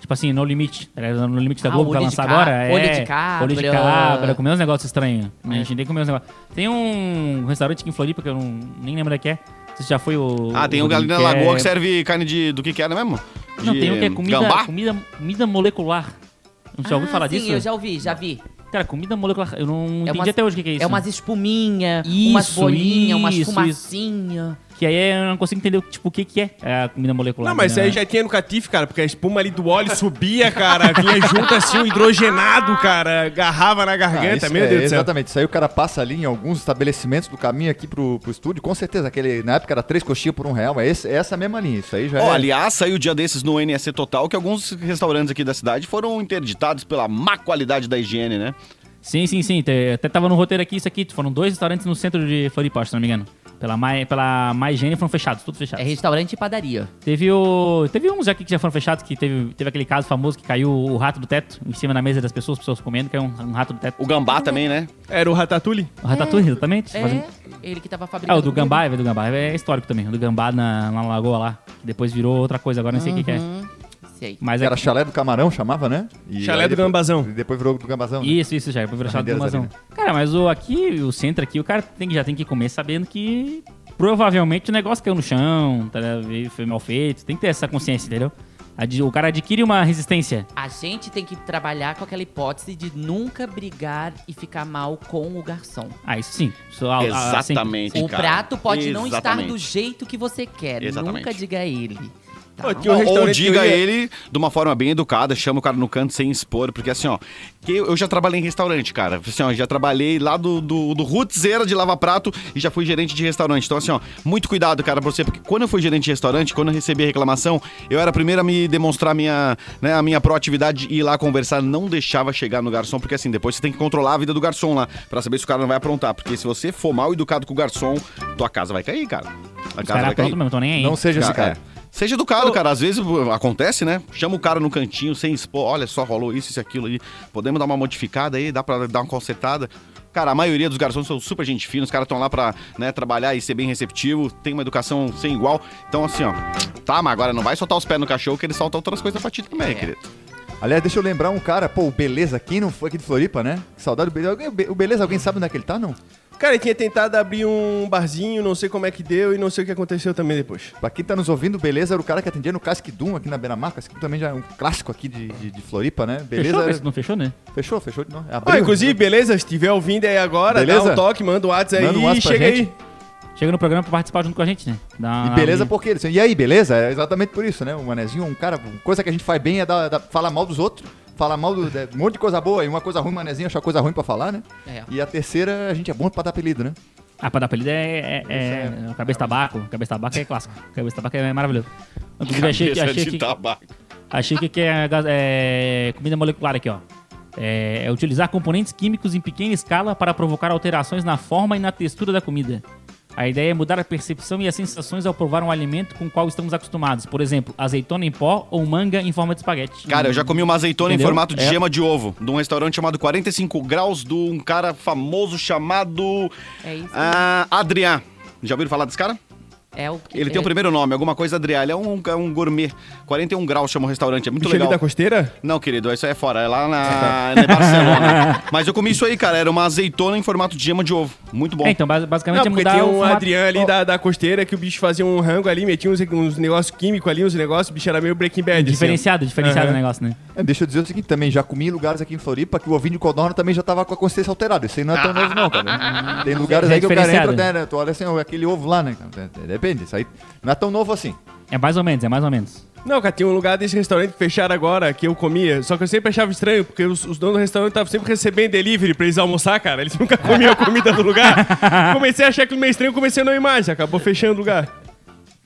Tipo assim, No Limite. tá? No Limite da Ah, Globo vai olho de lançar agora. é, olho de cabra. Olho de cabra. Comer uns negócios estranhos. A gente tem que comer uns negócios. Tem um restaurante aqui em Floripa que eu não, nem lembro onde é que é. Você já foi o. Ah, tem um o galinha lagoa é- que serve carne de. do que que era mesmo? Não, De, tem um que é comida, Gambá? comida, comida molecular. Não já ouviu Ah, falar sim, disso? eu já ouvi, já vi. Cara, comida molecular. Eu não entendi umas- até hoje o que, que é isso. É umas espuminha, umas bolinhas, umas isso, fumacinha. Que aí eu não consigo entender tipo, o que, que é a comida molecular. Não, mas isso né? aí já tinha no catife, cara, porque a espuma ali do óleo subia, cara, vinha junto assim, o hidrogenado, cara, agarrava na Ah, garganta, isso meu é, Deus do céu. Exatamente. Isso aí o cara passa ali em alguns estabelecimentos do caminho aqui pro, pro estúdio. Com certeza, aquele, na época era três coxinhas por um real, mas esse, é essa mesma linha. Isso aí já Ó, é. aliás, saiu dia desses no NSC Total que alguns restaurantes aqui da cidade foram interditados pela má qualidade da higiene, né? Sim, sim, sim. Até tava no roteiro aqui, isso aqui. Foram dois restaurantes no centro de Floripa, se não me engano. Pela mais, pela mais higiene foram fechados, tudo fechado. É restaurante e padaria. Teve o. Teve uns aqui que já foram fechados, que teve, teve aquele caso famoso que caiu o rato do teto em cima da mesa das pessoas, pessoas comendo, caiu um, um rato do teto. O gambá também, né? Era o Ratatouille? O ratatouille, exatamente. É, Fazendo- ele que tava Ah, fabricando. o do gambá, é do gambá, é histórico também. O do gambá na, na lagoa lá. que Depois virou outra coisa, agora não sei o que, que é. Sei. Mas Que é. era chalé do camarão, chamava, né? E Chalé do depois- gambazão. E depois virou do gambazão. né? Isso, isso já, depois virou chave do ali, Cara, mas o aqui, o centro aqui, o cara tem, que- já tem que comer sabendo que provavelmente o negócio caiu no chão, tá, foi mal feito. Tem que ter essa consciência, entendeu? O cara adquire uma resistência. A gente tem que trabalhar com aquela hipótese de nunca brigar e ficar mal com o garçom. Ah, isso sim. Isso, ah, ah. Exatamente. O cara. prato pode não estar Exatamente. do jeito que você quer. Exatamente. Nunca diga a ele. Tá? Ou, diga ia- ele de uma forma bem educada, chama o cara no canto sem expor, porque assim, ó, que eu, já trabalhei em restaurante, cara. Assim, ó, já trabalhei lá do, do, do Rootzeira de Lava Prato e já fui gerente de restaurante. Então, assim, ó, muito cuidado, cara, pra você, porque quando eu fui gerente de restaurante, quando eu recebi a reclamação, eu era a primeira a me demonstrar minha, né, a minha proatividade e ir lá conversar, não deixava chegar no garçom, porque assim, depois você tem que controlar a vida do garçom lá, pra saber se o cara não vai aprontar. Porque se você for mal educado com o garçom, tua casa vai cair, cara. A casa vai cair. pronto mesmo, tô nem aí. Não seja esse cara. é. Seja educado, cara. Às vezes acontece, né? Chama o cara no cantinho sem expor. Olha só, rolou isso, isso, aquilo aí. Podemos dar uma modificada aí, dá pra dar uma consertada. Cara, a maioria dos garçons são super gente fina, os caras estão lá pra né, trabalhar e ser bem receptivo, tem uma educação sem igual. Então, assim, ó, tá, mas agora não vai soltar os pés no cachorro que ele solta outras coisas pra ti também, É. querido. Aliás, deixa eu lembrar um cara, pô, o Beleza, quem não foi aqui de Floripa, né? Saudade do Beleza. Alguém- O Beleza, alguém sabe onde é que ele tá, não? Cara, ele tinha tentado abrir um barzinho, não sei como é que deu e não sei o que aconteceu também depois. Pra quem tá nos ouvindo, Beleza era o cara que atendia no Casque Doom aqui na Beira-Mar. Casque Doom também já é um clássico aqui de, de, de Floripa, né? Beleza. Fechou? era- Não fechou, né? Fechou, fechou de novo. Ah, inclusive, beleza? Se estiver ouvindo aí agora, Beleza? dá um toque, manda um WhatsApp aí Manda um e WhatsApp pra chega gente. aí. Chega no programa pra participar junto com a gente, né? Dá E beleza porque eles E aí, beleza? É exatamente por isso, né? O manezinho, um cara, coisa que a gente faz bem é falar mal dos outros, falar mal do, de, um monte de coisa boa e uma coisa ruim, o manezinho achar coisa ruim pra falar, né? É. E a terceira, a gente é bom pra dar apelido, né? Ah, pra dar apelido é, é, é, o cabeça tabaco. Cabeça tabaco é clássico. Cabeça tabaco é maravilhoso. Inclusive, achei que, achei de que, tabaco. achei que, que é, é comida molecular aqui, ó. É, é utilizar componentes químicos em pequena escala para provocar alterações na forma e na textura da comida. A ideia é mudar a percepção e as sensações ao provar um alimento com o qual estamos acostumados. Por exemplo, azeitona em pó ou manga em forma de espaguete. Cara, eu já comi uma azeitona Entendeu? em formato de É. gema de ovo, de um restaurante chamado 45 Graus, de um cara famoso chamado É isso. ah, Adrian. Já ouviram falar desse cara? É o que Ele tem o é- primeiro nome, alguma coisa Adriá. Ele é um, é um gourmet. 41 graus chama o restaurante, é muito Michelin legal. da costeira? Não, querido, isso aí é fora, é lá na, na Barcelona. Mas eu comi isso aí, cara. Era uma azeitona em formato de gema de ovo. Muito bom. É, então, bas- basicamente Não, é porque mudar tinha o um formato- Adriano ali Ó, da, da costeira que o bicho fazia um rango ali, metia uns, uns negócios químicos ali, uns negócios, o bicho era meio Breaking Bad. assim. Diferenciado, diferenciado Aham. o negócio, né? É, deixa eu dizer o seguinte também, já comi em lugares aqui em Floripa que o ovinho de codorna também já tava com a consistência alterada. Isso aí não é tão novo não, cara. Tem lugares É aí que o cara entra, né, tu olha assim, aquele ovo lá, né? cara? Depende, isso aí não é tão novo assim. É mais ou menos, é mais ou menos. Não, cara, tinha um lugar desse restaurante que fecharam agora, que eu comia, só que eu sempre achava estranho, porque os, os donos do restaurante estavam sempre recebendo delivery pra eles almoçar, cara. Eles nunca comiam a comida do lugar. Comecei a achar aquilo meio estranho, comecei a não ir mais, acabou fechando o lugar.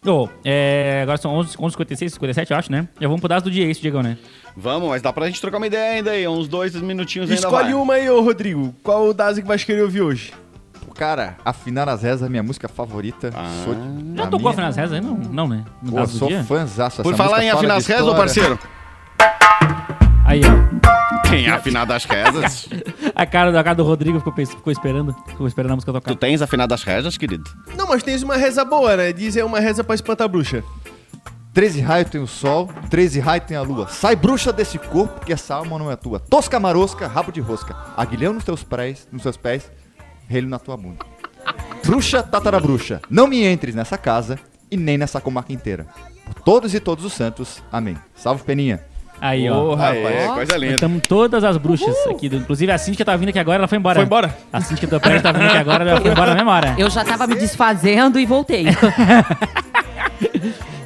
Ô, é, agora são 11, 11h56, 57 eu acho, né? Já vamos pro dado do dia, isso, Diegão, né? Vamos, mas dá pra gente trocar uma ideia ainda aí. Uns dois minutinhos ainda Escolhe vai. uma aí, ô Rodrigo. Qual o Dazi que vai querer ouvir hoje? Cara, afinar as rezas é minha música favorita. Sou, Já tocou minha- afinal as rezas aí? Não, não, né? No Pô, do sou fãzaço Por falar em afinar as rezas, ô parceiro. Aí, ó. Quem é afinado as rezas? A cara, a cara do Rodrigo ficou, ficou esperando. Ficou esperando a música tocar. tu tens afinado as rezas, querido? Não, mas tens uma reza boa, né? Diz é uma reza pra espantar a bruxa. 13 raios tem o sol, 13 raios tem a lua. Sai bruxa desse corpo, que essa alma não é tua. Tosca marosca, rabo de rosca. Aguilhão nos teus pés, nos teus pés, relho na tua bunda. Bruxa, tatarabruxa, não me entres nessa casa e nem nessa comarca inteira. Por todos e todos os santos, amém. Salve, Peninha. Aí, ó. Porra, Rapaz, é. coisa linda. Estamos todas as bruxas aqui. do- Inclusive a Cintia tá vindo aqui agora, ela foi embora. Foi embora? A Cintia do prédio tá vindo aqui agora, ela foi embora na mesma hora. Eu já tava me desfazendo e voltei.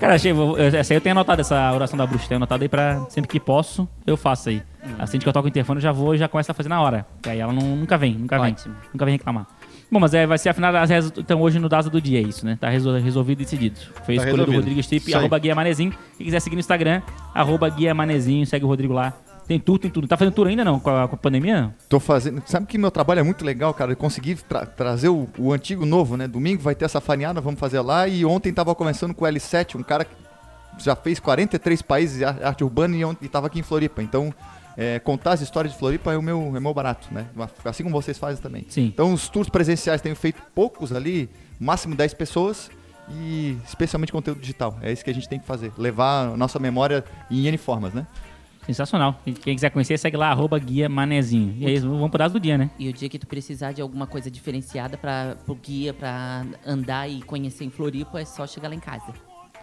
Cara, achei, eu- essa aí eu tenho anotado, essa oração da bruxa. Tenho anotado aí pra sempre que posso, eu faço aí. Assim que eu toco o interfone, eu já vou e já começo a fazer na hora. Que aí ela não- nunca vem, nunca vem. Ótimo. Nunca vem reclamar. Bom, mas é, vai ser afinal as rezas, então hoje no Daza do dia, é isso, né? Tá resol- resolvido e decidido. Foi Tá escolha do. Rodrigo aí. arroba Guia Manezinho. Quem quiser seguir no Instagram, arroba Guia Manezinho, segue o Rodrigo lá. Tem tour, tem tudo. Tá fazendo tour ainda não, com a, com a pandemia? Tô fazendo. Sabe que meu trabalho é muito legal, cara. Eu consegui tra- trazer o, o antigo novo, né? Domingo vai ter essa faneada, vamos fazer lá. E ontem tava conversando com o L7, um cara que já fez 43 países de ar- arte urbana e, e tava aqui em Floripa. Então, é, contar as histórias de Floripa é o meu, é o meu barato, né? Assim como vocês fazem também. Sim. Então, os tours presenciais tenho feito poucos ali, máximo 10 pessoas. E especialmente conteúdo digital. É isso que a gente tem que fazer. Levar a nossa memória em N formas, né? Sensacional. Quem, quiser conhecer, segue lá, arroba Guia Manezinho. E é isso, vamos pro Daza do dia, né? E o dia que tu precisar de alguma coisa diferenciada para pro guia, pra andar e conhecer em Floripa, é só chegar lá em casa.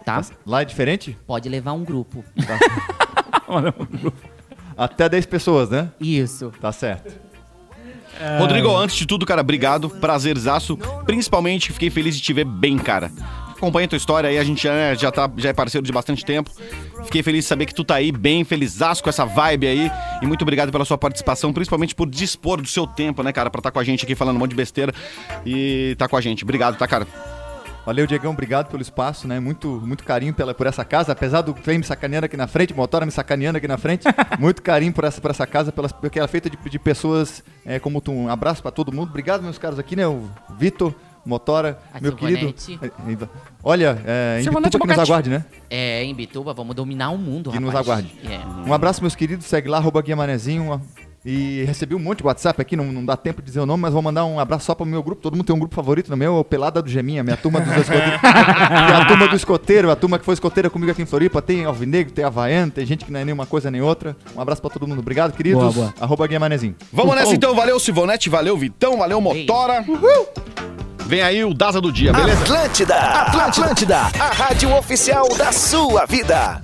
Tá? Lá é diferente? Pode levar um grupo. Até 10 pessoas, né? Isso. Tá certo. Rodrigo, antes de tudo, cara, obrigado. Prazerzaço. Principalmente, fiquei feliz de te ver bem, cara. Acompanha a tua história aí, a gente já, já, tá, já é parceiro de bastante tempo. Fiquei feliz de saber que tu tá aí bem, felizaço com essa vibe aí. E muito obrigado pela sua participação, principalmente por dispor do seu tempo, né, cara, pra estar com a gente aqui falando um monte de besteira e tá com a gente. Obrigado, tá, cara? Valeu, Diegão, obrigado pelo espaço, né? Muito, muito carinho pela, por essa casa, apesar do trem me sacaneando aqui na frente, Motora me sacaneando aqui na frente. muito carinho por essa, por essa casa, pelas, porque ela é feita de, de pessoas é, como tu. Um abraço pra todo mundo. Obrigado, meus caros aqui, né? O Vitor, Motora, meu querido. É, Olha, é, em Bituba que nos aguarde, né? É, em Bituba, vamos dominar o mundo, Que nos rapaz. aguarde. É. Um abraço, meus queridos. Segue lá, arroba Guia Manezinho. ó. E recebi um monte de WhatsApp aqui, não, não dá tempo de dizer o nome, mas vou mandar um abraço só pro meu grupo. Todo mundo tem um grupo favorito no meu, é o Pelada do Geminha, minha turma dos escoteiros. a turma do escoteiro, a turma que foi escoteira comigo aqui em Floripa. Tem Alvinegro, tem Havaiano, tem gente que não é nenhuma coisa nem outra. Um abraço pra todo mundo. Obrigado, queridos. Boa, boa. Arroba Guia Manezinho. Vamos nessa então, valeu Sivonete, valeu Vitão, valeu Motora. Vem aí o Daza do dia, beleza? Atlântida, Atlântida, a rádio oficial da sua vida.